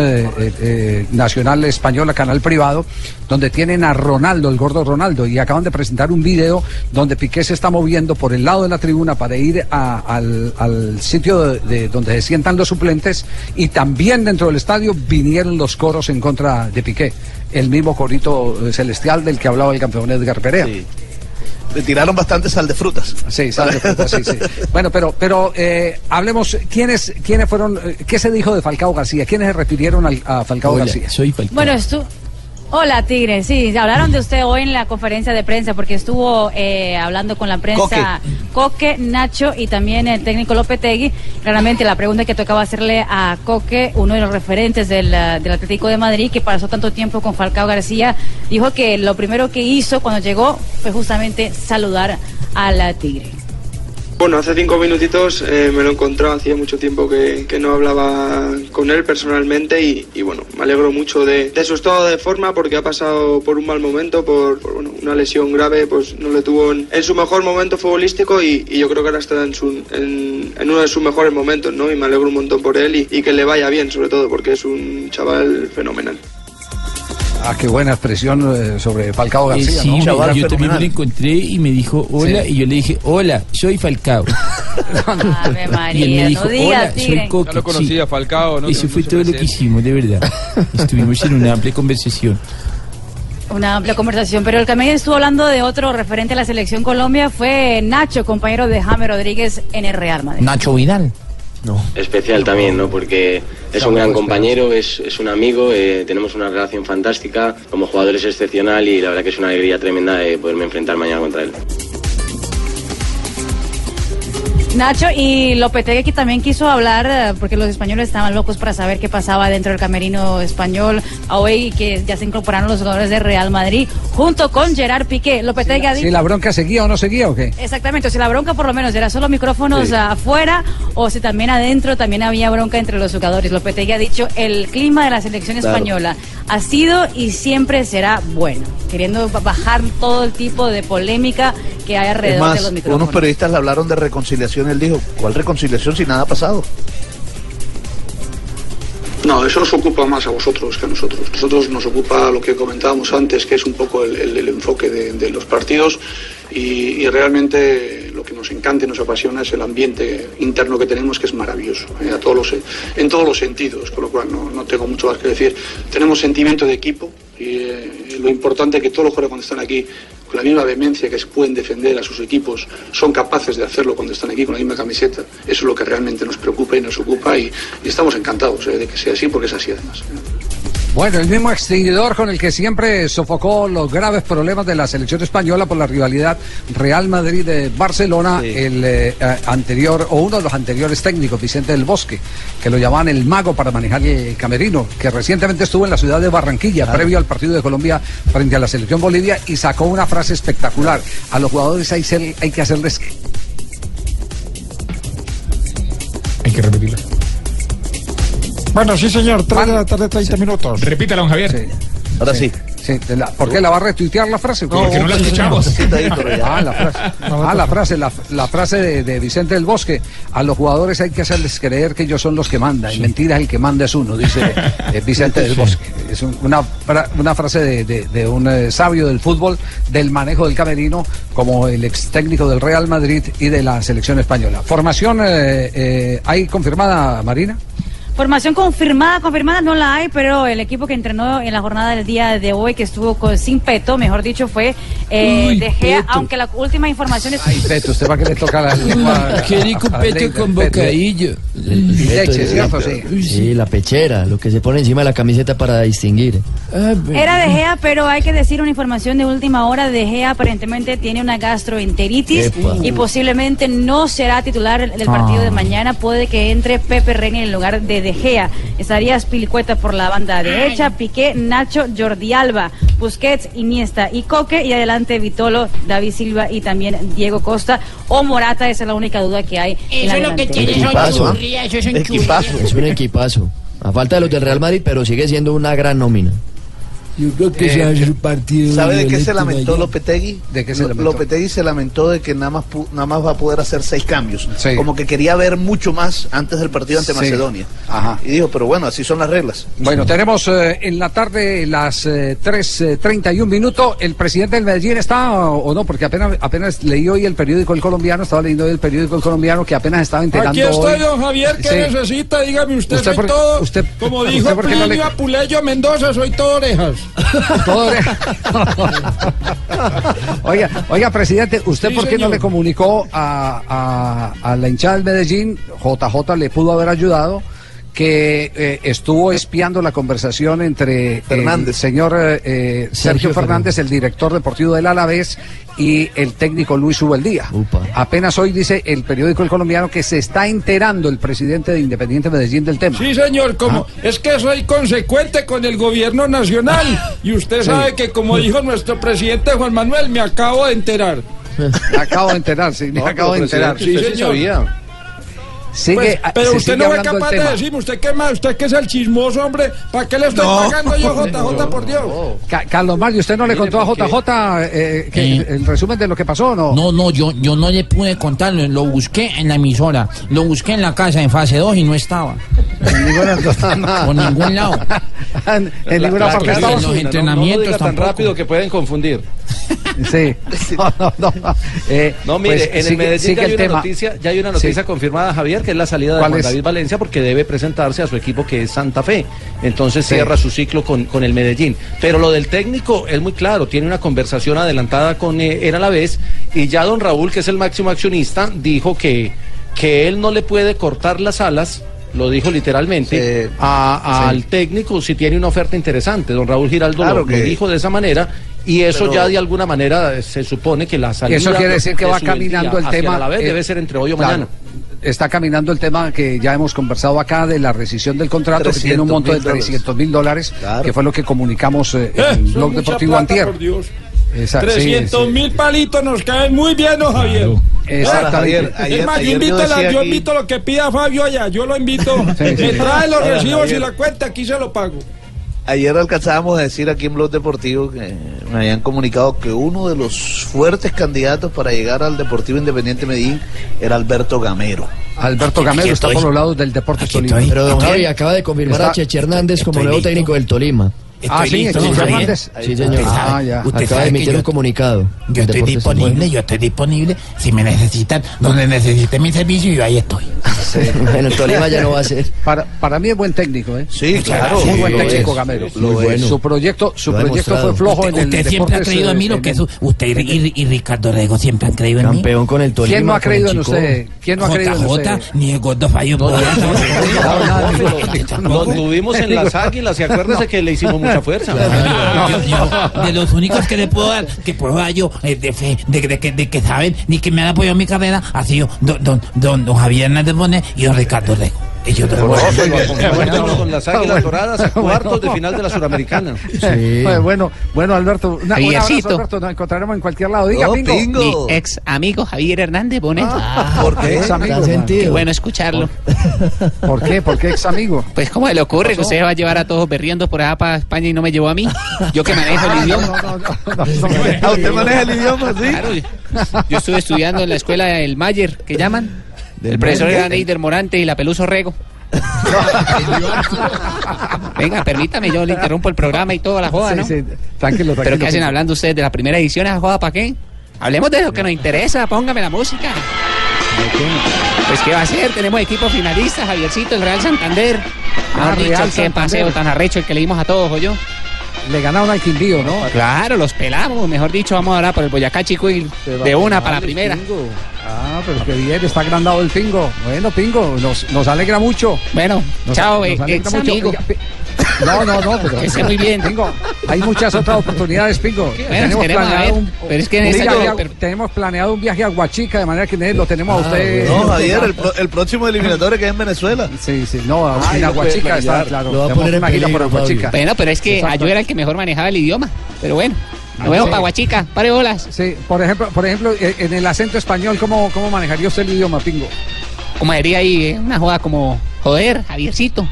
nacional española, canal privado, donde tienen a Ronaldo, el gordo Ronaldo, y acaban de presentar un video donde Piqué se está moviendo por el lado de la tribuna para ir a- al, al sitio de, de donde se sientan los suplentes y también dentro del estadio vinieron los coros en contra de Piqué, el mismo corito eh, celestial del que hablaba el campeón Edgar Perea. Le tiraron bastante sal de frutas. Sí, sal de frutas, sí, sí. [laughs] Bueno, pero, pero eh, hablemos, ¿quiénes, ¿quiénes fueron, eh, qué se dijo de Falcao García? ¿Quiénes se refirieron al- a Falcao Hola, García? soy Falcao. Bueno, estu Hola Tigre, sí, hablaron de usted hoy en la conferencia de prensa porque estuvo eh, hablando con la prensa Coque. Nacho y también el técnico Lopetegui. Claramente la pregunta que tocaba hacerle a Coque, uno de los referentes del, del Atlético de Madrid que pasó tanto tiempo con Falcao García, dijo que lo primero que hizo cuando llegó fue justamente saludar a la Tigre. Bueno, hace cinco minutitos eh, me lo encontraba, hacía mucho tiempo que, no hablaba con él personalmente y, bueno, me alegro mucho de, de su estado de forma porque ha pasado por un mal momento, por, una lesión grave, pues no le tuvo en, su mejor momento futbolístico y, yo creo que ahora está en, uno de sus mejores momentos, ¿no? Y me alegro un montón por él y que le vaya bien, sobre todo, porque es un chaval fenomenal. Ah, qué buena expresión eh, sobre Falcao Eh, García, sí, ¿no? me- Chaval yo también me lo encontré y me dijo hola Sí. y yo le dije hola, soy Falcao. [laughs] Ave y él me no dijo digas, hola, soy Coque. Ya lo conocía, Sí. Falcao, ¿no? Eso fue todo lo que hicimos, de verdad. [laughs] Estuvimos en una amplia conversación. Una amplia conversación, pero el que también estuvo hablando de otro referente a la selección Colombia fue Nacho, compañero de Jaime Rodríguez en el Real Madrid. Nacho Vidal. No. especial también, ¿no? Porque es un gran compañero, es, es un amigo, eh, tenemos una relación fantástica, como jugador es excepcional y la verdad que es una alegría tremenda de poderme enfrentar mañana contra él. Nacho y Lopetegui que también quiso hablar eh, porque los españoles estaban locos para saber qué pasaba dentro del camerino español. Hoy que ya se incorporaron los jugadores de Real Madrid junto con Gerard Piqué. Lopetegui ha dicho Si la bronca seguía o no seguía o qué. Exactamente, o si la bronca por lo menos era solo micrófonos Sí. afuera o si también adentro también había bronca entre los jugadores. Lopetegui ha dicho el clima de la selección Claro. española ha sido y siempre será bueno, queriendo ba- bajar todo el tipo de polémica que hay Es alrededor más, de los micrófonos. unos periodistas le hablaron de reconciliación. Él dijo, ¿cuál reconciliación si nada ha pasado? No, eso nos ocupa más a vosotros que a nosotros. Nosotros nos ocupa lo que comentábamos antes, que es un poco el, enfoque de, los partidos y, y realmente lo que nos encanta y nos apasiona es el ambiente interno que tenemos, que es maravilloso, eh, a todos los, en todos los sentidos, con lo cual no, no tengo mucho más que decir. Tenemos sentimiento de equipo y eh, lo importante es que todos los jugadores cuando están aquí, la misma vehemencia que pueden defender a sus equipos, son capaces de hacerlo cuando están aquí con la misma camiseta. Eso es lo que realmente nos preocupa y nos ocupa y, y estamos encantados eh, de que sea así porque es así además. Bueno, el mismo extinguidor con el que siempre sofocó los graves problemas de la selección española por la rivalidad Real Madrid-Barcelona, el eh, eh, anterior, o uno de los anteriores técnicos, Vicente del Bosque, que lo llamaban el mago para manejar el camerino, que recientemente estuvo en la ciudad de Barranquilla, previo al partido de Colombia frente a la selección Bolivia, y sacó una frase espectacular. A los jugadores hay, ser- hay que hacerles Hay que repetirlo. Bueno, sí, señor. 3 de la tarde, 30 minutos. Repítala, don Javier. Ahora sí. Sí, de la- ¿Por qué la va a retuitear la frase? No, Porque no la escuchamos. Ah, la frase, ah, la frase, la, la frase de, de Vicente del Bosque. A los jugadores hay que hacerles creer que ellos son los que mandan. Y mentira, el que manda es uno, dice eh, [laughs] Vicente del Bosque. Es un- una, fra- una frase de, de- de un eh, sabio del fútbol, del manejo del camerino, como el ex técnico del Real Madrid y de la selección española. Formación, eh, eh, ¿hay confirmada, Marina? Formación confirmada, confirmada no la hay, pero el equipo que entrenó en la jornada del día de hoy, que estuvo con- sin peto, mejor dicho, fue eh, Uy, De Gea, Peto. aunque la última información es... Ay, Peto, ¿usted para qué le toca la lengua? Qué rico a peto con bocadillo. Y leche, ¿cierto? Sí. Sí, la pechera, lo que se pone encima de la camiseta para distinguir. Era De Gea, pero hay que decir una información de última hora. De Gea aparentemente tiene una gastroenteritis Epa. y posiblemente no será titular del partido de Ah. mañana. Puede que entre Pepe Reina en el lugar de De Gea. Estaría Spilicueta por la banda derecha, Piqué, Nacho, Jordi Alba, Busquets, Iniesta y Coque y adelante Vitolo, David Silva y también Diego Costa o Morata. Esa es la única duda que hay. Eso es lo que tiene Equipazo. son churrias, eso son churrias. Es un equipazo. A falta de los del Real Madrid, pero sigue siendo una gran nómina. Yo creo que Eh, se va a hacer un partido. ¿Sabe de qué se lamentó mañana. Lopetegui? ¿De qué se lamentó? Lopetegui se lamentó de que nada más, pu- nada más va a poder hacer seis cambios. Como que quería ver mucho más antes del partido ante Sí. Macedonia. Ajá. Y dijo, pero bueno, así son las reglas. Bueno, tenemos eh, en la tarde las eh, 3.31 minutos. ¿El presidente del Medellín está o, o no? Porque apenas, apenas leí hoy el periódico El Colombiano, estaba leyendo hoy el periódico El Colombiano que apenas estaba enterando Aquí estoy, hoy. don Javier, ¿qué Sí. necesita? Dígame usted, Usted soy por- todo. usted- como [laughs] usted dijo por qué no le- Plinio Apuleyo Mendoza, soy todo orejas. Todo [laughs] oiga, oiga, presidente, ¿usted Sí, por qué no le comunicó a, a- a la hinchada del Medellín? JJ le pudo haber ayudado que eh, estuvo espiando la conversación entre el señor eh, eh, Sergio, Sergio Fernández, el director deportivo del Alavés, y el técnico Luis Ubeldía. Apenas hoy dice el periódico El Colombiano que se está enterando el presidente de Independiente Medellín del tema. Sí, señor, como es que soy consecuente con el gobierno nacional. Y usted Sí. sabe que, como dijo [laughs] nuestro presidente Juan Manuel, me acabo de enterar. Me acabo de enterar, sí, me No, acabo de enterar. presidente, usted sí sabía. Sigue, Pues, pero se usted no fue capaz de decirme, usted qué más, usted que es el chismoso, hombre, ¿para qué le estoy No. pagando yo, [laughs] JJ, por Dios? Ca- Carlos Mario, ¿usted no le contó a JJ eh, que Eh. el resumen de lo que pasó o no? No, no, yo, yo no le pude contarlo, lo busqué en la emisora, lo busqué en la casa en fase 2 y no estaba. En ninguna, [laughs] Por ningún lado. [laughs] en, en ninguna parte En estaba. los entrenamientos tan tampoco. rápido que pueden confundir. Sí. No, no, no. Eh, No, mire, pues, en el sigue- Medellín sigue ya hay, el una tema. noticia, ya hay una noticia Sí. confirmada, Javier, que es la salida de ¿Cuál Juan es? David Valencia porque debe presentarse a su equipo que es Santa Fe. Entonces Sí. cierra su ciclo con, con el Medellín. Pero lo del técnico es muy claro, tiene una conversación adelantada con eh, él a la vez y ya don Raúl, que es el máximo accionista, dijo que, que él no le puede cortar las alas. Lo dijo literalmente a- sí. al técnico si tiene una oferta interesante. Don Raúl Giraldo Claro lo, dijo de esa manera y eso Pero- ya de alguna manera se supone que la salida Eso quiere decir que de va caminando el tema. la vez eh, debe ser entre hoy o claro, mañana. Está caminando el tema que ya hemos conversado acá de la rescisión del contrato, que tiene un 300 monto de mil dólares. 300 mil dólares, Claro. que fue lo que comunicamos eh, en Eh, el son blog deportivo plata, Antier. por Dios. Esa- sí, 300 sí. mil palitos nos caen muy bien, ¿no, Javier? Exactamente. Javier, ayer- es más, yo ayer yo invito, la- decía yo aquí- invito lo que pida Fabio allá, yo lo invito. Sí, Me sí. trae los Ahora, recibos y Javier. la cuenta, aquí se lo pago. Ayer alcanzábamos a decir aquí en Blog Deportivo que me habían comunicado que uno de los fuertes candidatos para llegar al Deportivo Independiente Medellín era Alberto Gamero. Alberto Aquí Gamero está estoy. por los lados del Deportes Tolima. Pero don acaba de confirmar Está- a Cheche Hernández como nuevo listo. técnico del Tolima. Ah, sí, listo. Sí, señor. Ah, ya. Usted Acaba sabe de que un comunicado. Yo estoy disponible, yo estoy disponible. Si me necesitan, donde necesiten mi servicio, yo ahí estoy. En el Tolima ya no va a ser. Para, para mí es buen técnico, ¿eh? Sí, claro. Muy buen técnico es. Gamero. Muy bueno. Su proyecto, su Lo proyecto fue flojo Usted, en el usted siempre ha creído en mí eh, lo que es. Usted y, y- y Ricardo Rego siempre han creído en mí. Campeón con el Tolima. ¿Quién no ha creído en usted? ¿Quién no ha creído en usted? Ni el gordo fallo. No, no, no, no, no, no, no. tuvimos en las águilas y acuérdese que le hicimos fuerza. Yo- yo, de los únicos que le puedo dar, que puedo dar yo eh, de fe, de, de que, de que saben, ni que me han apoyado en mi carrera, ha sido don, don, don, don Javier Hernández Bonet y don Ricardo Rego. Ellos de con las águilas doradas a cuartos de final de la Suramericana. [laughs] Bueno, bueno, bueno, Alberto, una, un abrazo. Alberto, nos encontraremos en cualquier lado. Diga, Oh, Pingo. Mi ex amigo Javier Hernández Bonet. Ah, ¿por qué? Ex amigo, Qué bueno escucharlo. [laughs] ¿Por qué? ¿Por qué ex amigo? Pues cómo le ocurre que usted va a llevar a todos berriendo por allá para España y no me llevó a mí. Yo que manejo el [laughs] idioma. Ah, usted maneja el idioma, sí. Claro, yo- yo estuve estudiando en la escuela del Mayer, que llaman. El profesor era Neider Morante y la Peluso Rego. [laughs] Venga, permítame, yo le interrumpo el programa y toda la joda, Sí, ¿no? sí, tranquilo, tranquilo. ¿Pero qué hacen hablando ustedes de la primera edición? ¿Esa joda para qué? Hablemos de lo que nos interesa, póngame la música. Pues qué va a ser, tenemos equipo finalista, Javiercito, el Real Santander. Ah, Mejor dicho, Real qué Santander. paseo tan arrecho el que le dimos a todos, yo. Le ganaron al Quindío, ¿no? Claro, los pelamos, mejor dicho, vamos ahora por el Boyacá Chico y de una para la primera. Ah, pero qué bien, está agrandado el Pingo. Bueno, Pingo, nos, nos alegra mucho. Bueno, Nos- chao, nos eh, alegra ex mucho. amigo. Oiga, Pi- No, no, no, pero Que esté muy bien. Pingo, hay muchas otras oportunidades, Pingo. Bueno, esperemos a ver, pero es que en un viaje yo- tenemos planeado un viaje a Huachica, de manera que lo tenemos a usted. No, Javier, el, pro- el próximo eliminatorio que es en Venezuela. Sí, sí, no, Ay, en Aguachica está, claro. Lo va a tenemos poner en peligro, por Aguachica. Bueno, pero es que Exacto. yo era el que mejor manejaba el idioma. Pero bueno, nos vemos Sí. para Huachica, pare bolas. Sí, por ejemplo, por ejemplo, eh, en el acento español, ¿cómo, cómo manejaría usted el idioma, Pingo? Como diría ahí, eh, una joda como, joder, Javiercito.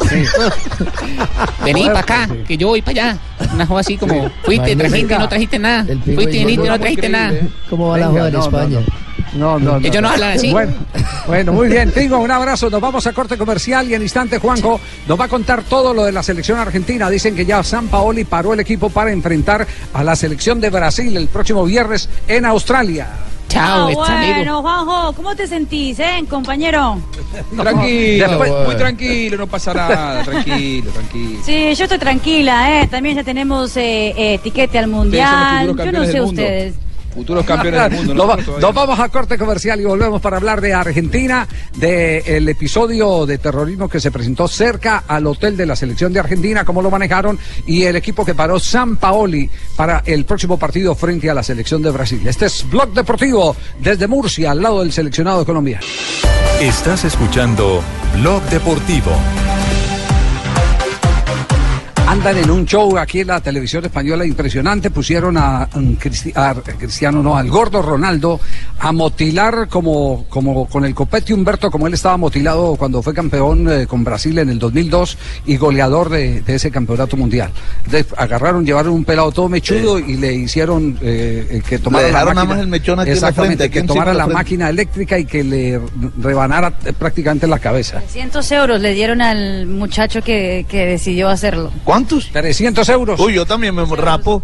[laughs] Vení para acá, sí. que yo voy para allá. Una joda así como, Sí. fuiste, trajiste y no trajiste nada. Fuiste, viniste y no trajiste nada. ¿Cómo va la joda en no, no, España? No, no, no. Ellos no hablan así. Bueno, bueno, muy bien. Pingo, un abrazo. Nos vamos a corte comercial y en instante Juanjo nos va a contar todo lo de la selección argentina. Dicen que ya San Paoli paró el equipo para enfrentar a la selección de Brasil el próximo viernes en Australia. Chao, Ah, bueno, Juanjo, ¿cómo te sentís, eh, compañero? Tranquilo, Después- muy tranquilo, no pasa nada, tranquilo, tranquilo. Sí, yo estoy tranquila, eh. También ya tenemos eh, eh, etiquete al mundial. Yo no sé ustedes. Futuros campeones del mundo. [laughs] Nos, vamos a corte comercial y volvemos para hablar de Argentina, del episodio de terrorismo que se presentó cerca al hotel de la selección de Argentina, cómo lo manejaron, y el equipo que paró San Paoli para el próximo partido frente a la selección de Brasil. Este es Blog Deportivo desde Murcia, al lado del seleccionado colombiano. Estás escuchando Blog Deportivo. Andan en un show aquí en la televisión española impresionante. Pusieron a, Cristi- a Cristiano, no, al gordo Ronaldo a motilar como, como con el copete Humberto, como él estaba motilado cuando fue campeón eh, con Brasil en el 2002 y goleador de, de ese campeonato mundial. Entonces, agarraron, llevaron un pelado todo mechudo y le hicieron eh, eh, que tomara Le la dejaron máquina. nada más el mechón aquí en la Exactamente, frente, que tomara la máquina eléctrica y que le rebanara eh, prácticamente la cabeza. 300 euros le dieron al muchacho que, que decidió hacerlo. ¿Cuántos? 300 euros. Uy, yo también me rapo.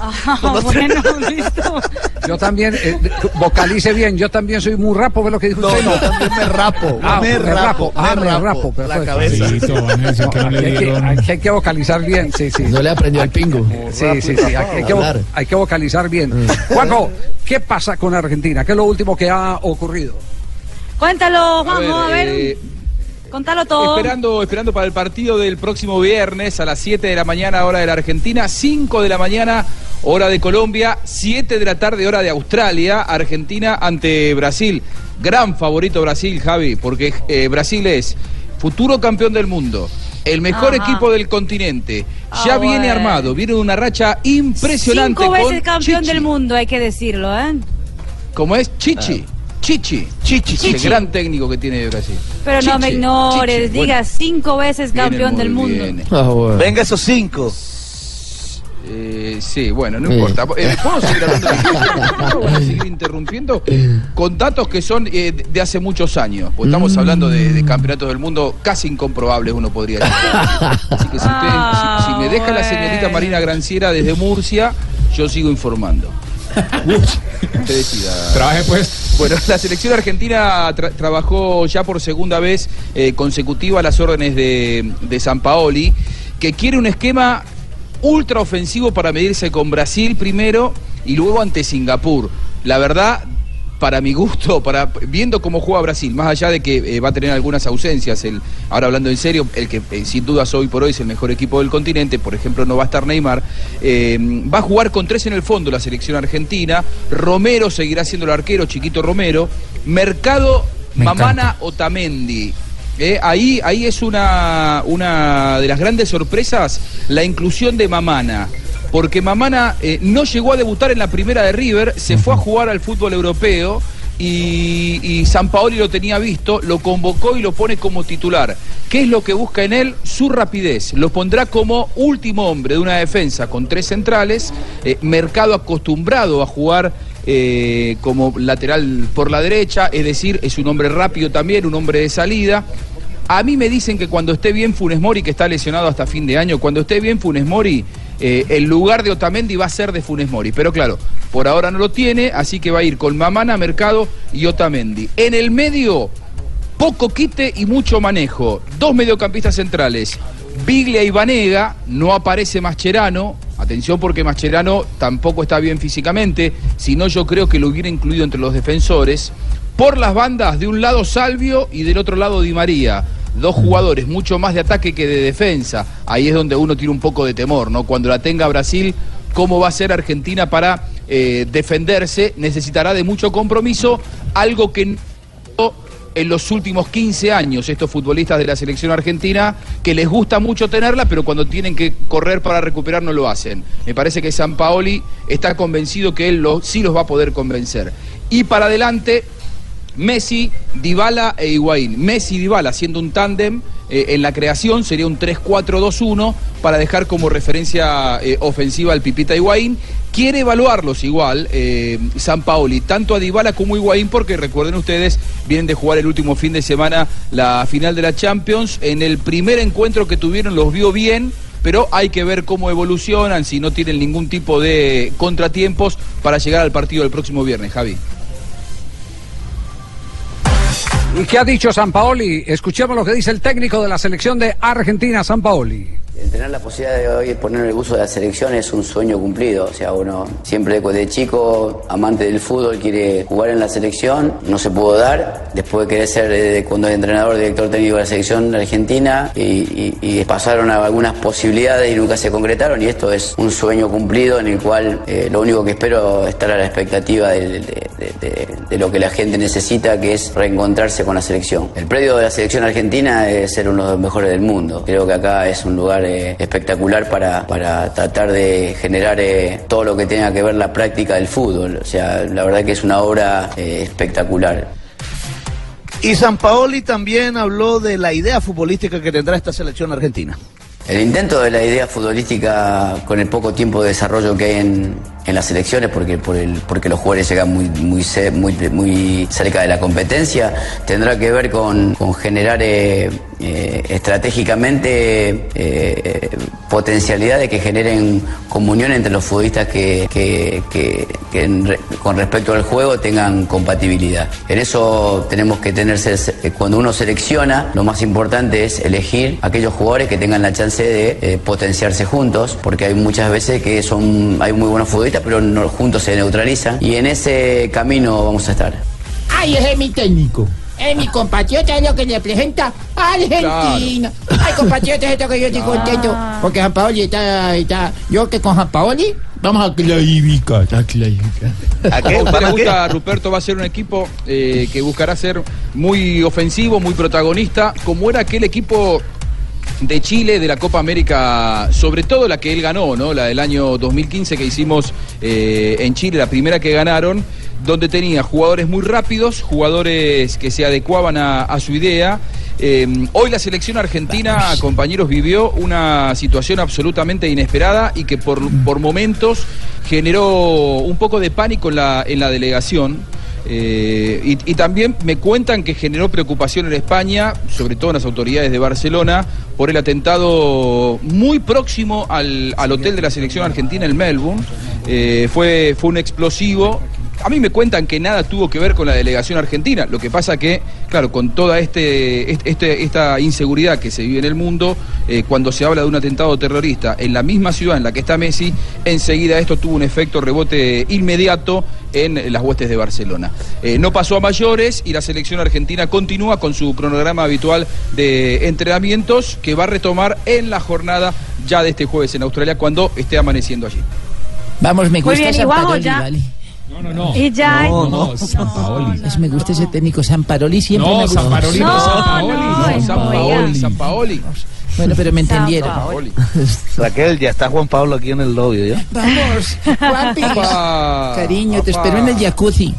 Ah, [laughs] bueno, listo. Yo también, eh, vocalice bien, yo también soy muy rapo, ¿ve lo que dijo No, usted? yo también me rapo. Ah, me rapo, ah, me rapo. rapo. La perfecto. cabeza. Sí, que no le hay, que, hay vocalizar bien, sí, sí. No le aprendió al pingo. Sí, sí, sí, hay, que, hay vocalizar bien. Juanjo, ¿qué pasa con Argentina? ¿Qué es lo último que ha ocurrido? Cuéntalo, Juanjo, a ver. eh, Contalo todo. Esperando, esperando para el partido del próximo viernes a las 7 de la mañana, hora de la Argentina, 5 de la mañana, hora de Colombia, 7 de la tarde, hora de Australia, Argentina ante Brasil. Gran favorito Brasil, Javi, porque eh, Brasil es futuro campeón del mundo. El mejor Ajá. equipo del continente. Ya Ah, viene bueno. armado, viene de una racha impresionante. Cinco veces con campeón Chichi. del mundo, hay que decirlo, ¿eh? Como es Chichi. Chichi. Chichi. Chichi. El gran técnico que tiene Brasil. Pero no me ignores, Chichi. diga cinco veces campeón del mundo. Ah, Venga esos cinco. Eh, sí, bueno, no importa. Eh, [laughs] ¿Puedo seguir hablando de ¿Puedo seguir interrumpiendo con datos que son eh, de- hace muchos años? Porque estamos Mm. hablando de, de campeonatos del mundo casi incomprobables, uno podría decir. Así que si, usted- si- si me deja la señorita Marina Granciera desde Murcia, yo sigo informando. [laughs] Trabaje pues. Bueno, la selección argentina tra- trabajó ya por segunda vez eh, consecutiva a las órdenes de, de San Paoli, que quiere un esquema ultra ofensivo para medirse con Brasil primero y luego ante Singapur. La verdad, para mi gusto, para viendo cómo juega Brasil, más allá de que eh, va a tener algunas ausencias, el, ahora hablando en serio, el que eh, sin dudas hoy por hoy es el mejor equipo del continente, por ejemplo no va a estar Neymar, eh, va a jugar con tres en el fondo la selección argentina, Romero seguirá siendo el arquero, Chiquito Romero, Mercado, Me Mamana Otamendi. eh, ahí, ahí es una, una de las grandes sorpresas la inclusión de Mamana. Porque Mamana eh, no llegó a debutar en la primera de River, se fue a jugar al fútbol europeo y, y San Paoli lo tenía visto, lo convocó y lo pone como titular. ¿Qué es lo que busca en él? Su rapidez. Lo pondrá como último hombre de una defensa con tres centrales, eh, mercado acostumbrado a jugar eh, como lateral por la derecha, es decir, es un hombre rápido también, un hombre de salida. A mí me dicen que cuando esté bien Funes Mori, que está lesionado hasta fin de año, cuando esté bien Funes Mori, eh, el lugar de Otamendi va a ser de Funes Mori. Pero claro, por ahora no lo tiene, así que va a ir con Mamana, Mercado y Otamendi. En el medio, poco quite y mucho manejo. Dos mediocampistas centrales. Biglia y Vanega, no aparece Mascherano. Atención porque Mascherano tampoco está bien físicamente, sino yo creo que lo hubiera incluido entre los defensores. Por las bandas, de un lado Salvio y del otro lado Di María. Dos jugadores mucho más de ataque que de defensa. Ahí es donde uno tiene un poco de temor, ¿no? Cuando la tenga Brasil, ¿cómo va a ser Argentina para eh, defenderse? Necesitará de mucho compromiso, algo que en los últimos 15 años estos futbolistas de la selección argentina que les gusta mucho tenerla, pero cuando tienen que correr para recuperar no lo hacen. Me parece que San Paoli está convencido que él sí los va a poder convencer. Y para adelante, Messi, Dybala e Higuaín. Messi y Dybala haciendo un tándem eh, en la creación sería un 3-4-2-1 para dejar como referencia eh, ofensiva al Pipita Higuaín. Quiere evaluarlos igual eh, San Paoli, tanto a Dybala como a Higuaín, porque recuerden ustedes, vienen de jugar el último fin de semana la final de la Champions. En el primer encuentro que tuvieron los vio bien, pero hay que ver cómo evolucionan, si no tienen ningún tipo de contratiempos para llegar al partido del próximo viernes, Javi. ¿Y qué ha dicho San Paoli? Escuchemos lo que dice el técnico de la selección de Argentina, San Paoli. Tener la posibilidad de hoy poner el uso de la selección es un sueño cumplido. O sea, uno siempre de chico, amante del fútbol, quiere jugar en la selección. No se pudo dar. Después de querer ser eh, cuando entrenador, director técnico de la selección argentina y, pasaron algunas posibilidades y nunca se concretaron. Y esto es un sueño cumplido en el cual eh, lo único que espero es estar a la expectativa de lo que la gente necesita, que es reencontrarse con la selección. El predio de la selección argentina es ser uno de los mejores del mundo. Creo que acá es un lugar eh, espectacular para, para tratar de generar eh, todo lo que tenga que ver la práctica del fútbol. O sea, la verdad que es una obra eh, espectacular. Y San Paoli también habló de la idea futbolística que tendrá esta selección argentina. El intento de la idea futbolística con el poco tiempo de desarrollo que hay en, en las selecciones, porque, por el, porque los jugadores llegan muy, muy, muy, muy cerca de la competencia, tendrá que ver con, con generar eh, eh, estratégicamente eh, potencialidades que generen comunión entre los futbolistas que, que- con respecto al juego tengan compatibilidad. En eso tenemos que tenerse, eh, cuando uno selecciona, lo más importante es elegir aquellos jugadores que tengan la chance de eh, potenciarse juntos, porque hay muchas veces que son, hay muy buenos futbolistas, pero no- juntos se neutralizan, y en ese camino vamos a estar. Ay, ese es mi técnico. Es mi compatriota, es lo que representa a Argentina. Ay, compatriota, es esto que yo estoy contento. Porque San Paoli está, está. Yo que con San Paoli vamos a clasificar. A clasificar. ¿A qué [laughs] gusta, Ruperto? Va a ser un equipo eh, que buscará ser muy ofensivo, muy protagonista, como era aquel equipo de Chile de la Copa América, sobre todo la que él ganó, ¿no? La del año 2015 que hicimos eh, en Chile, la primera que ganaron, donde tenía jugadores muy rápidos, jugadores que se adecuaban a, a su idea. Eh, hoy la selección argentina, compañeros, vivió una situación absolutamente inesperada y que por, por momentos generó un poco de pánico en la, en la delegación. Eh, y, también me cuentan que generó preocupación en España, sobre todo en las autoridades de Barcelona, por el atentado muy próximo al, al hotel de la selección argentina en Melbourne. Eh, fue, fue un explosivo. A mí me cuentan que nada tuvo que ver con la delegación argentina. Lo que pasa que, claro, con toda este, este- este- esta inseguridad que se vive en el mundo, eh, cuando se habla de un atentado terrorista en la misma ciudad en la que está Messi, enseguida esto tuvo un efecto rebote inmediato en las huestes de Barcelona. Eh, no pasó a mayores y la selección argentina continúa con su cronograma habitual de entrenamientos que va a retomar en la jornada ya de este jueves en Australia cuando esté amaneciendo allí. Vamos, me Muy gusta bien, y San Juanjo, Paroli, ya- ¿vale? No, no, no. Y ya- No, no, San Paoli. Es, me gusta ese técnico San Paroli siempre No, me gustó. San Paroli no, No, San Paoli. no, en San Paoli, San Paoli. Bueno, pero me entendieron. Raquel, ya está Juan Pablo aquí en el lobby, ¿ya? Vamos. Opa. Cariño, te Opa. espero en el jacuzzi.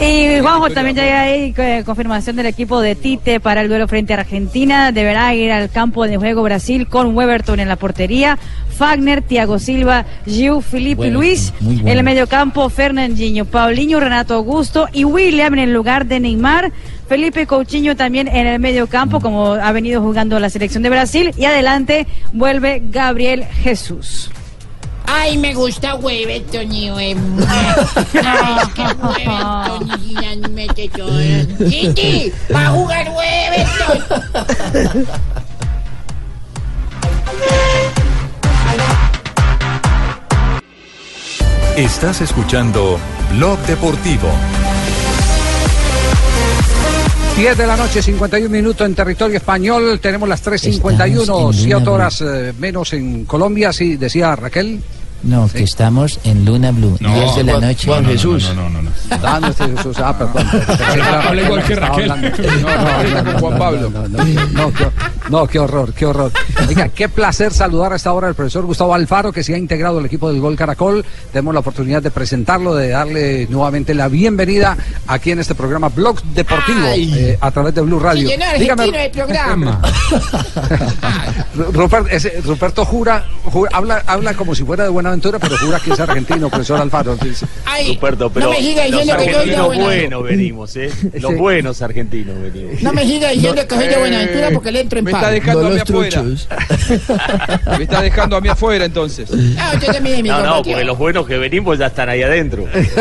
Y Juanjo también ya hay eh, confirmación del equipo de Tite para el duelo frente a Argentina. Deberá ir al campo de juego Brasil con Weberton en la portería, Fagner, Thiago Silva, Giu, Felipe y Bueno, Luis. bueno. En el mediocampo, Fernandinho, Paulinho, Renato Augusto y William en el lugar de Neymar. Felipe Coutinho también en el mediocampo, como ha venido jugando la selección de Brasil. Y adelante vuelve Gabriel Jesús. Ay, me gusta Weberton y Weberton. Ay, es que Weberton y Zidane mete todo. Titi, va a jugar Weberton. Estás escuchando Blog Deportivo. 10 de la noche, 51 minutos en territorio español. Tenemos las 3.51, Estamos en 7 Luna horas eh, menos en Colombia, sí, decía Raquel. No, que estamos en Luna Blue. 10 de la noche. Juan Jesús. No, no, no. Ah, no, este Jesús. Ah, perdón. [laughs] Habla igual que Raquel. No, no, [laughs] no, Juan Pablo. No, no, no, no, qué, no, horror, qué horror. Oiga, qué placer saludar a esta hora al profesor Gustavo Alfaro, que se ha integrado al equipo del Gol Caracol. Tenemos la oportunidad de presentarlo, de darle nuevamente la bienvenida aquí en este programa Blog Deportivo eh, a través de Blue Radio. Dígame, argentino el programa. Ru- [laughs] Rupert- ese- Ruperto jura, jura- habla, habla como si fuera de Buenaventura, pero jura que es argentino, profesor Alfaro. Ay, Ruperto, pero no me siga los diciendo que yo soy de buenos venimos, ¿eh? [laughs] Los Sí. buenos argentinos venimos. No me siga diciendo que soy de Buenaventura porque le entro en Me paz. está dejando a mí afuera. [laughs] Me está dejando a mí afuera entonces. Ah, también mi No, no, porque los buenos que venimos ya están ahí adentro. Eh, [laughs]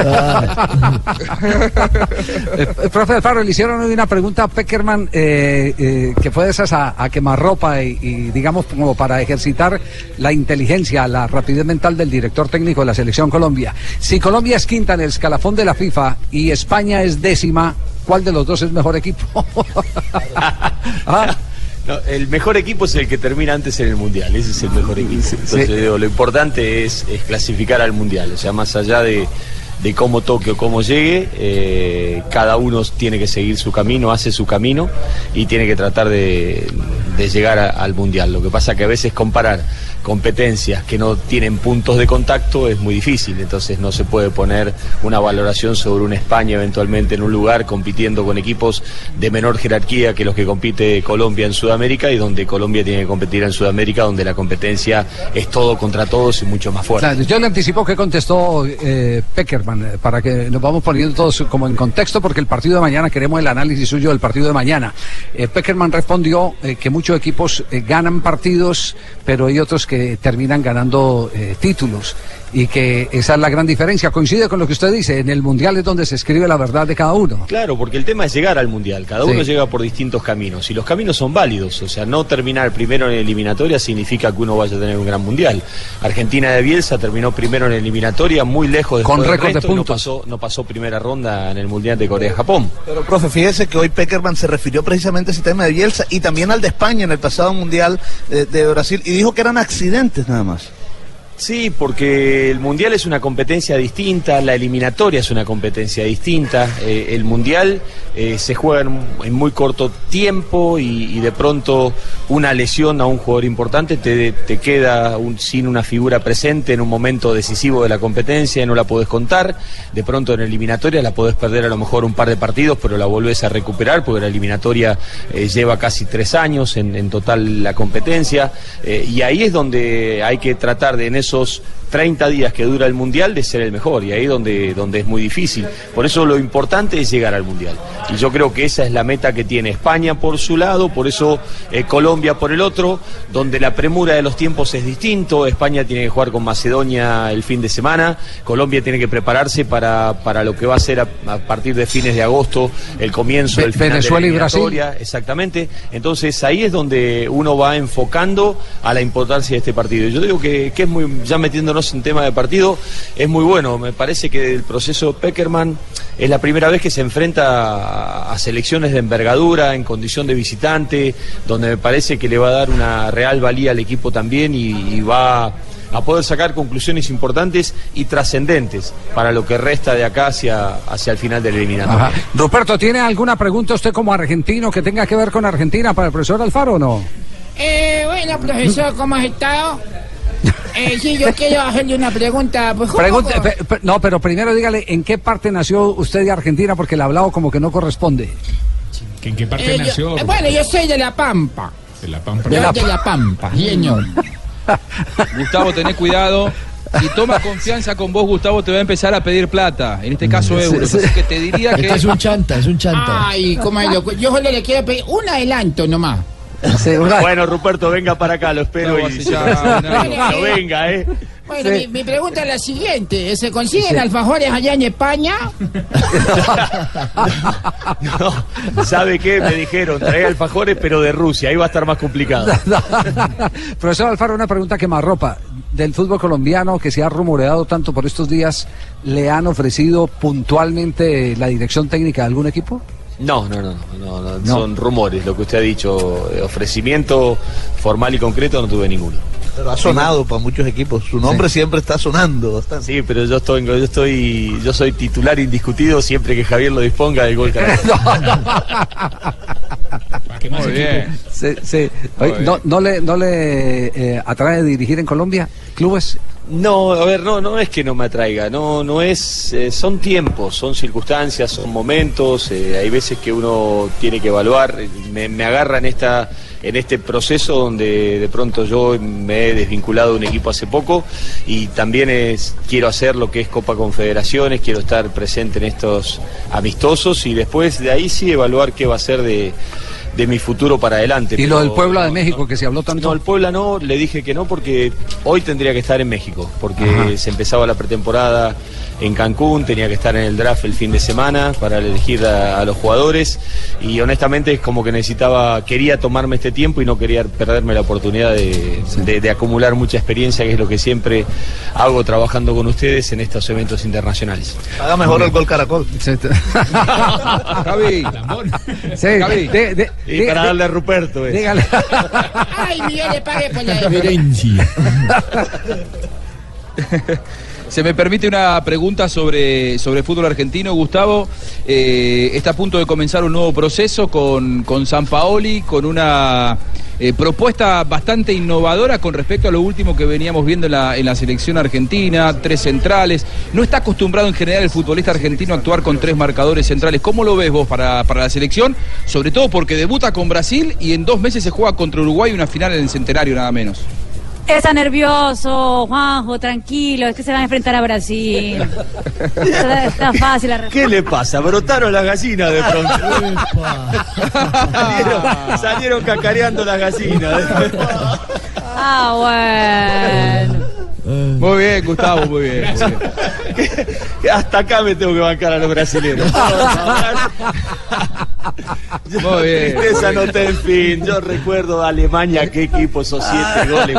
eh, profe Alfaro, le hicieron hoy una pregunta a Peckerman eh, eh, que fue de esas a, a quemarropa y, y, digamos como para ejercitar la inteligencia, la rapidez mental del director técnico de la selección Colombia. Si Colombia es quinta en el escalafón de la FIFA y España es décima, ¿cuál de los dos es mejor equipo? [laughs] Ah, No, el mejor equipo es el que termina antes en el mundial, ese es el mejor equipo. Entonces digo, lo importante es, es clasificar al mundial, o sea, más allá de, de cómo toque o cómo llegue, eh, cada uno tiene que seguir su camino, hace su camino y tiene que tratar de, de llegar a- al mundial. Lo que pasa que a veces comparar competencias que no tienen puntos de contacto es muy difícil, entonces no se puede poner una valoración sobre una España eventualmente en un lugar compitiendo con equipos de menor jerarquía que los que compite Colombia en Sudamérica y donde Colombia tiene que competir en Sudamérica donde la competencia es todo contra todos y mucho más fuerte. Yo le anticipo que contestó eh, Peckerman, eh, para que nos vamos poniendo todos como en contexto, porque el partido de mañana, queremos el análisis suyo del partido de mañana. Eh, Peckerman respondió que muchos equipos ganan partidos, pero hay otros que terminan ganando eh, títulos. Y que esa es la gran diferencia. Coincide con lo que usted dice, en el Mundial es donde se escribe la verdad de cada uno. Claro, porque el tema es llegar al mundial. Cada Sí. uno llega por distintos caminos y los caminos son válidos. O sea, no terminar primero en eliminatoria significa que uno vaya a tener un gran mundial. Argentina de Bielsa terminó primero en eliminatoria, muy lejos después Con del récord de puntos. No pasó, no pasó primera ronda en el mundial de Corea-Japón. Pero, profe, fíjese que hoy Peckerman se refirió precisamente a ese tema de Bielsa y también al de España en el pasado Mundial eh, de Brasil y dijo que eran accidentes nada más. Sí, porque el mundial es una competencia distinta, la eliminatoria es una competencia distinta. eh, el mundial eh, se juega en, muy corto tiempo y, de pronto una lesión a un jugador importante te, te queda sin una figura presente en un momento decisivo de la competencia y no la podés contar. De pronto en eliminatoria la podés perder a lo mejor un par de partidos, pero la volvés a recuperar porque la eliminatoria eh, lleva casi tres años en, total la competencia. y ahí es donde hay que tratar de en esos 30 días que dura el Mundial de ser el mejor y ahí donde, donde es muy difícil. Por eso lo importante es llegar al Mundial. Y yo creo que esa es la meta que tiene España por su lado, por eso eh, Colombia por el otro, donde la premura de los tiempos es distinto. España tiene que jugar con Macedonia el fin de semana, Colombia tiene que prepararse para, para lo que va a ser a, a partir de fines de agosto el comienzo del final Venezuela de y la Brasil. eliminatoria. Exactamente. Entonces ahí es donde uno va enfocando a la importancia de este partido. Yo digo que, que es muy, ya metiéndonos en tema de partido, es muy bueno. Me parece que el proceso Peckerman es la primera vez que se enfrenta a, a selecciones de envergadura en condición de visitante, donde me parece que le va a dar una real valía al equipo también y, y va a poder sacar conclusiones importantes y trascendentes para lo que resta de acá hacia, hacia el final del eliminatorio. Ajá. Ruperto, ¿tiene alguna pregunta usted como argentino que tenga que ver con Argentina para el profesor Alfaro o no? Eh, bueno, profesor, ¿cómo has estado? Eh, sí, yo quiero hacerle una pregunta. Pues, ¿cómo- Pregunte- pe- pe- no, pero primero dígale en qué parte nació usted de Argentina porque el hablado como que no corresponde. ¿En qué parte Eh, yo- nació? eh, bueno, yo soy de La Pampa. De la Pampa. Yo de La Pampa, señor. Gustavo, tenés cuidado. Si toma confianza con vos, Gustavo, te va a empezar a pedir plata. En este caso, euros. sí. Así que te diría que. Este es un chanta, es un chanta. Ay, cómo es loco. Yo solo le quiero pedir un adelanto nomás. [laughs] Bueno, Ruperto, venga para acá, lo espero No, y ya no [laughs] venga, ¿eh? Bueno, mi, mi pregunta es la siguiente. ¿Se consiguen Sí. alfajores allá en España? [laughs] ¿Sabe qué? Me dijeron, trae alfajores, pero de Rusia, ahí va a estar más complicado. Profesor Alfaro, una pregunta que más ropa. Del fútbol colombiano que se ha rumoreado tanto por estos días, ¿le han ofrecido puntualmente la dirección técnica de algún equipo? No, no, no, no, no, No. son rumores, lo que usted ha dicho, eh, ofrecimiento formal y concreto no tuve ninguno. Pero ha sonado para muchos equipos. Su nombre siempre está sonando bastante. Sí, pero yo estoy, yo estoy, yo soy titular indiscutido siempre que Javier lo disponga del gol Caracol. [laughs] Muy bien. Sí, sí. Muy Oye, ¿no, no le, no le eh, atrae dirigir en Colombia clubes? No, a ver, no, no es que no me atraiga, no, no es, eh, son tiempos, son circunstancias, son momentos, eh, hay veces que uno tiene que evaluar, me, me agarra en esta, en este proceso donde de pronto yo me he desvinculado de un equipo hace poco y también es, quiero hacer lo que es Copa Confederaciones, quiero estar presente en estos amistosos y después de ahí sí evaluar qué va a ser de, de mi futuro para adelante. Y lo del Puebla de no, México que se habló tanto. no, el Puebla no, le dije que no porque hoy tendría que estar en México, porque Ajá. se empezaba la pretemporada en Cancún, tenía que estar en el draft el fin de semana para elegir a, a los jugadores y honestamente es como que necesitaba, quería tomarme este tiempo y no quería perderme la oportunidad de, de- de acumular mucha experiencia, que es lo que siempre hago trabajando con ustedes en estos eventos internacionales. Haga mejor el gol Caracol. [laughs] Javi. Sí, Gaby. de- de- Y de- para de- darle a Ruperto. eso. dígale. Ay, mi Dios le pague por la [laughs] [laughs] Se me permite una pregunta sobre, sobre fútbol argentino, Gustavo. Eh, está a punto de comenzar un nuevo proceso con, con San Paoli, con una eh, propuesta bastante innovadora con respecto a lo último que veníamos viendo en la, en la selección argentina, tres centrales. No está acostumbrado en general el futbolista argentino a actuar con tres marcadores centrales. ¿Cómo lo ves vos para, para la selección? Sobre todo porque debuta con Brasil y en dos meses se juega contra Uruguay una final en el centenario nada menos. Está nervioso, Juanjo, tranquilo, es que se van a enfrentar a Brasil. Está, está fácil la respuesta. ¿Qué le pasa? Brotaron las gallinas de pronto. salieron, salieron cacareando las gallinas. Ah, bueno. Muy bien, Gustavo, muy bien. muy bien. Hasta acá me tengo que bancar a los brasileños. [laughs] Muy bien. Tristeza no está en fin. Yo recuerdo a Alemania, qué equipo, esos siete goles.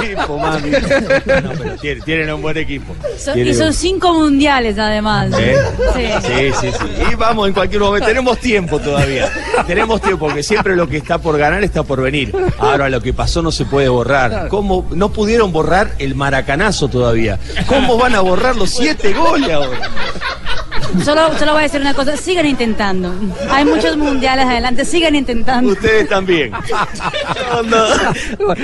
Qué equipo, mami. No, pero tienen, tienen un buen equipo. Son- y un- son cinco mundiales además. ¿Eh? Sí. Sí, sí, sí. Y vamos en cualquier momento. Tenemos tiempo todavía. Tenemos tiempo, porque siempre lo que está por ganar está por venir. Ahora lo que pasó no se puede borrar. ¿Cómo no pudieron borrar el maracanazo todavía? ¿Cómo van a borrar los siete goles ahora? Solo, solo voy a decir una cosa, sigan intentando. Hay muchos mundiales adelante, sigan intentando. Ustedes también.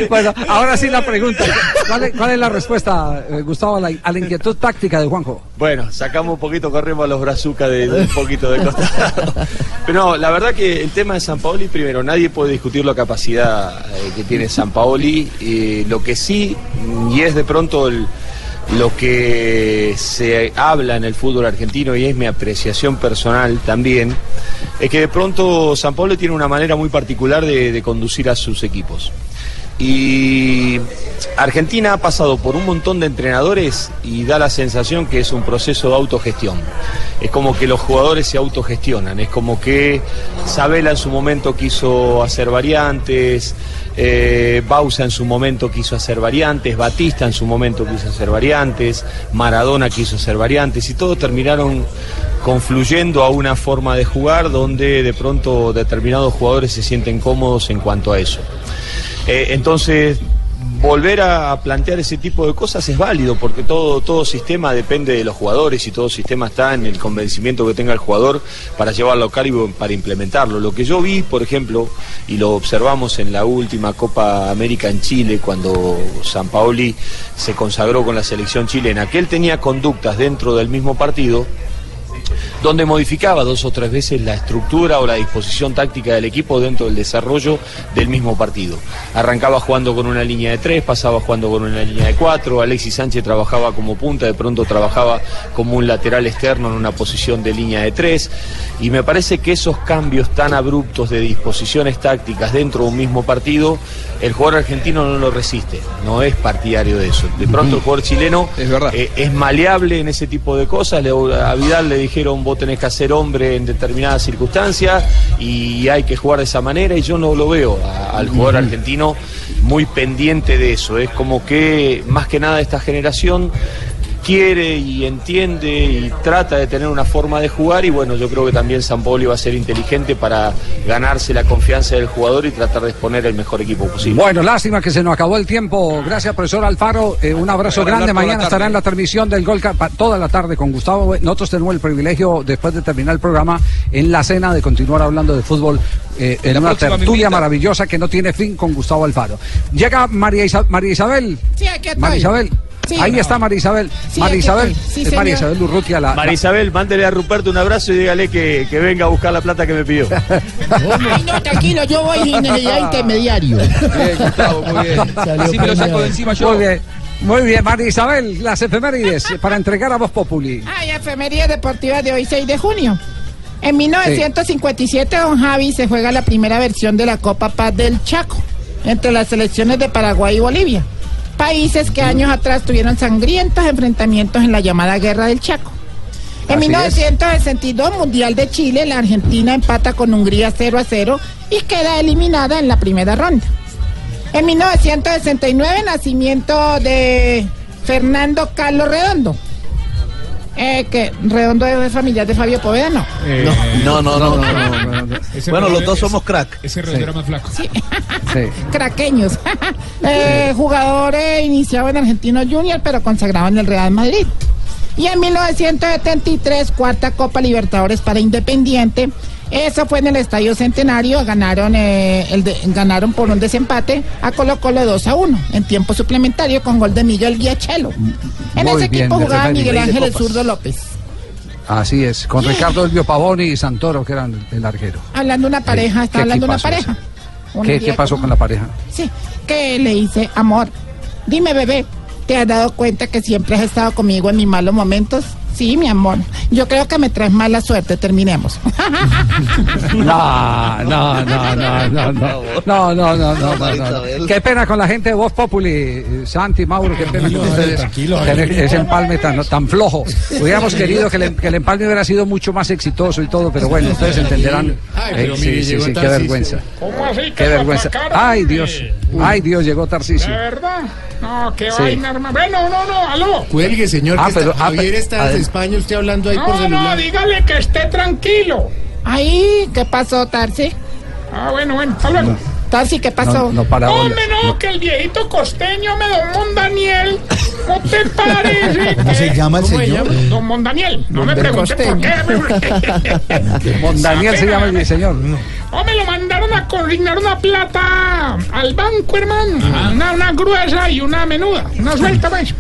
Bueno, ahora sí la pregunta. ¿Cuál es, cuál es la respuesta, eh, Gustavo, a la, a la inquietud táctica de Juanjo? Bueno, sacamos un poquito, corremos a los brazucas de, de un poquito de costado. Pero no, la verdad que el tema de San Paoli, primero, nadie puede discutir la capacidad eh, que tiene San Paoli. eh, lo que sí, y es de pronto el- lo que se habla en el fútbol argentino, y es mi apreciación personal también, es que de pronto San Paoli tiene una manera muy particular de, de conducir a sus equipos. Y Argentina ha pasado por un montón de entrenadores y da la sensación que es un proceso de autogestión. Es como que los jugadores se autogestionan, es como que Sabela en su momento quiso hacer variantes, eh, Bausa en su momento quiso hacer variantes, Batista en su momento quiso hacer variantes, Maradona quiso hacer variantes y todos terminaron confluyendo a una forma de jugar donde de pronto determinados jugadores se sienten cómodos en cuanto a eso. Eh, entonces, volver a plantear ese tipo de cosas es válido porque todo, todo sistema depende de los jugadores y todo sistema está en el convencimiento que tenga el jugador para llevarlo a cabo para implementarlo. Lo que yo vi, por ejemplo, y lo observamos en la última Copa América en Chile, cuando San Paoli se consagró con la selección chilena, que él tenía conductas dentro del mismo partido donde modificaba dos o tres veces la estructura o la disposición táctica del equipo dentro del desarrollo del mismo partido. Arrancaba jugando con una línea de tres, pasaba jugando con una línea de cuatro, Alexis Sánchez trabajaba como punta, de pronto trabajaba como un lateral externo en una posición de línea de tres, y me parece que esos cambios tan abruptos de disposiciones tácticas dentro de un mismo partido, el jugador argentino no lo resiste, no es partidario de eso. De pronto el jugador chileno Es verdad. eh, es maleable en ese tipo de cosas. Le- a Vidal le dijeron vos tenés que hacer hombre en determinadas circunstancias y hay que jugar de esa manera y yo no lo veo a- al jugador argentino muy pendiente de eso. Es como que más que nada esta generación quiere y entiende y trata de tener una forma de jugar y bueno, yo creo que también San Paolo va a ser inteligente para ganarse la confianza del jugador y tratar de exponer el mejor equipo posible. Bueno, lástima que se nos acabó el tiempo. Gracias, profesor Alfaro. Eh, un abrazo grande. Mañana estará en la transmisión del Gol toda la tarde con Gustavo. Nosotros tenemos el privilegio, después de terminar el programa, en la cena, de continuar hablando de fútbol eh, en una tertulia maravillosa que no tiene fin con Gustavo Alfaro. Llega María, Isa- María Isabel. Sí, aquí estoy. María Isabel. Sí. Ahí está María Isabel. Sí, María aquí Isabel. estoy. Sí, es María señor. Isabel Urrutia. La, María Isabel, mándele a Ruperto un abrazo y dígale que, que venga a buscar la plata que me pidió. Ay, no, tranquilo, yo voy necesidad de intermediario. [laughs] Bien, Gustavo, muy bien. Así me lo saco de encima yo. Muy bien. Muy bien, María Isabel, las efemérides para entregar a Voz Populi. Ay, efemerías deportivas de hoy, 6 de junio. En 1957, don Javi se juega la primera versión de la Copa Paz del Chaco entre las selecciones de Paraguay y Bolivia. Países que años atrás tuvieron sangrientos enfrentamientos en la llamada Guerra del Chaco. En Así es. 1962, Mundial de Chile, la Argentina empata con Hungría 0 a 0 y queda eliminada en la primera ronda. En 1969, nacimiento de Fernando Carlos Redondo. Eh, que Redondo es familiar de Fabio Poveda, no. No, no, no, no, no, no. Ese Bueno, los dos ese- somos crack. Ese Redondo era más flaco. Craqueños. [laughs] Eh, jugador eh, iniciado en Argentino Junior, pero consagrado en el Real Madrid. Y en 1973, cuarta Copa Libertadores para Independiente. Eso fue en el Estadio Centenario. Ganaron, eh, el de- ganaron por un desempate a Colo Colo 2 a 1 en tiempo suplementario con gol de Miguel Guiachelo. En Muy ese bien, equipo de jugaba. Miguel de Ángel el. Zurdo López. Así es, con Ricardo Elvio Pavoni y Santoro, que eran el arquero. Hablando una pareja, está ¿Qué hablando una equipazo ese? pareja. Un ¿Qué, pasó como- con la pareja? Sí, que le dice, amor, dime bebé, ¿te has dado cuenta que siempre has estado conmigo en mis malos momentos? Sí, mi amor. Yo creo que me traes mala suerte. Terminemos. [laughs] No, no, no, no, no, no, no, no, no, no, no, no. Isabel. Qué pena con la gente de Voz Populi, Santi, Mauro, qué pena con ustedes. tranquilo, tener tranquilo. ese empalme tan, tan flojo. Hubiéramos querido que el, que el empalme hubiera sido mucho más exitoso y todo, pero bueno, ustedes entenderán. Ay, Eh, sí, sí, sí, qué vergüenza. ¿Cómo así que Qué vergüenza. Ay? Dios. Ay, Dios, llegó Tarcisio. ¿De verdad? No, qué vaina, hermano. Bueno, no, no, aló. Cuelgue, señor. Ah, que pero- está, España, usted hablando ahí por No, no, celular. dígale que esté tranquilo. Ay, ¿qué pasó, Tarsi? Ah, bueno, bueno, hasta luego. Tarsi, ¿qué pasó? No, no para. Hombre, no, que el viejito costeño me don Mondaniel. ¿No te parece? [laughs] ¿Cómo se llama el ¿Cómo se señor? llama? Don Mondaniel. No me Don pregunte por qué. [laughs] Mon Daniel se llama el señor. Oh, me lo mandaron a consignar una plata al banco, hermano. Una, una gruesa y una menuda. Una suelta, pues.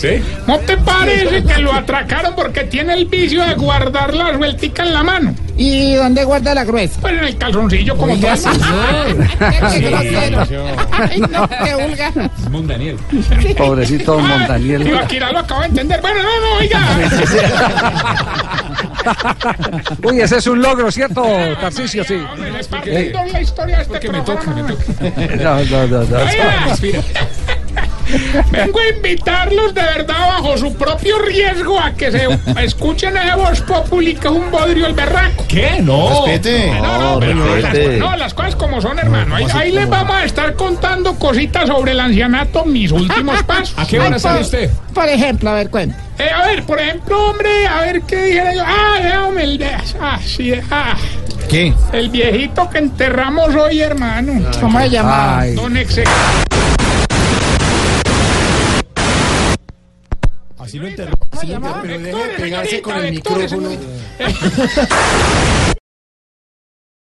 ¿Sí? ¿No te parece que lo atracaron porque tiene el vicio de guardar la sueltica en la mano? ¿Y dónde guarda la gruesa? Pues en el calzoncillo, como Oiga, todo. Qué grosero. Ay, no, qué vulgar. Mon Daniel. Pobrecito don Montaniel. Ibaquira lo acabo de entender. Bueno, no, no, oiga. [laughs] Uy, ese es un logro, ¿cierto, Tarcisio? Sí. La historia de este Porque me toca, me toca. No, no, no, no. Vengo a invitarlos de verdad bajo su propio riesgo a que se escuchen ese voz es un bodrio el berraco. ¿Qué? No. Respete. No, no, pero no, las, respete. no, las cosas como son, hermano. Ahí, ahí les vamos a estar contando cositas sobre el ancianato, mis últimos [laughs] pasos. ¿A qué hora sale por- usted? Por ejemplo, a ver, cuenta. Eh, a ver, por ejemplo, hombre, a ver qué dijera yo. Ah, déjame el de. Ah, sí, ah, ¿Qué? el viejito que enterramos hoy, hermano. ¿Cómo se llama? Ay. Don Exe. Así lo interrumpe. Interrumpe. Pero deje de pegarse con el micrófono.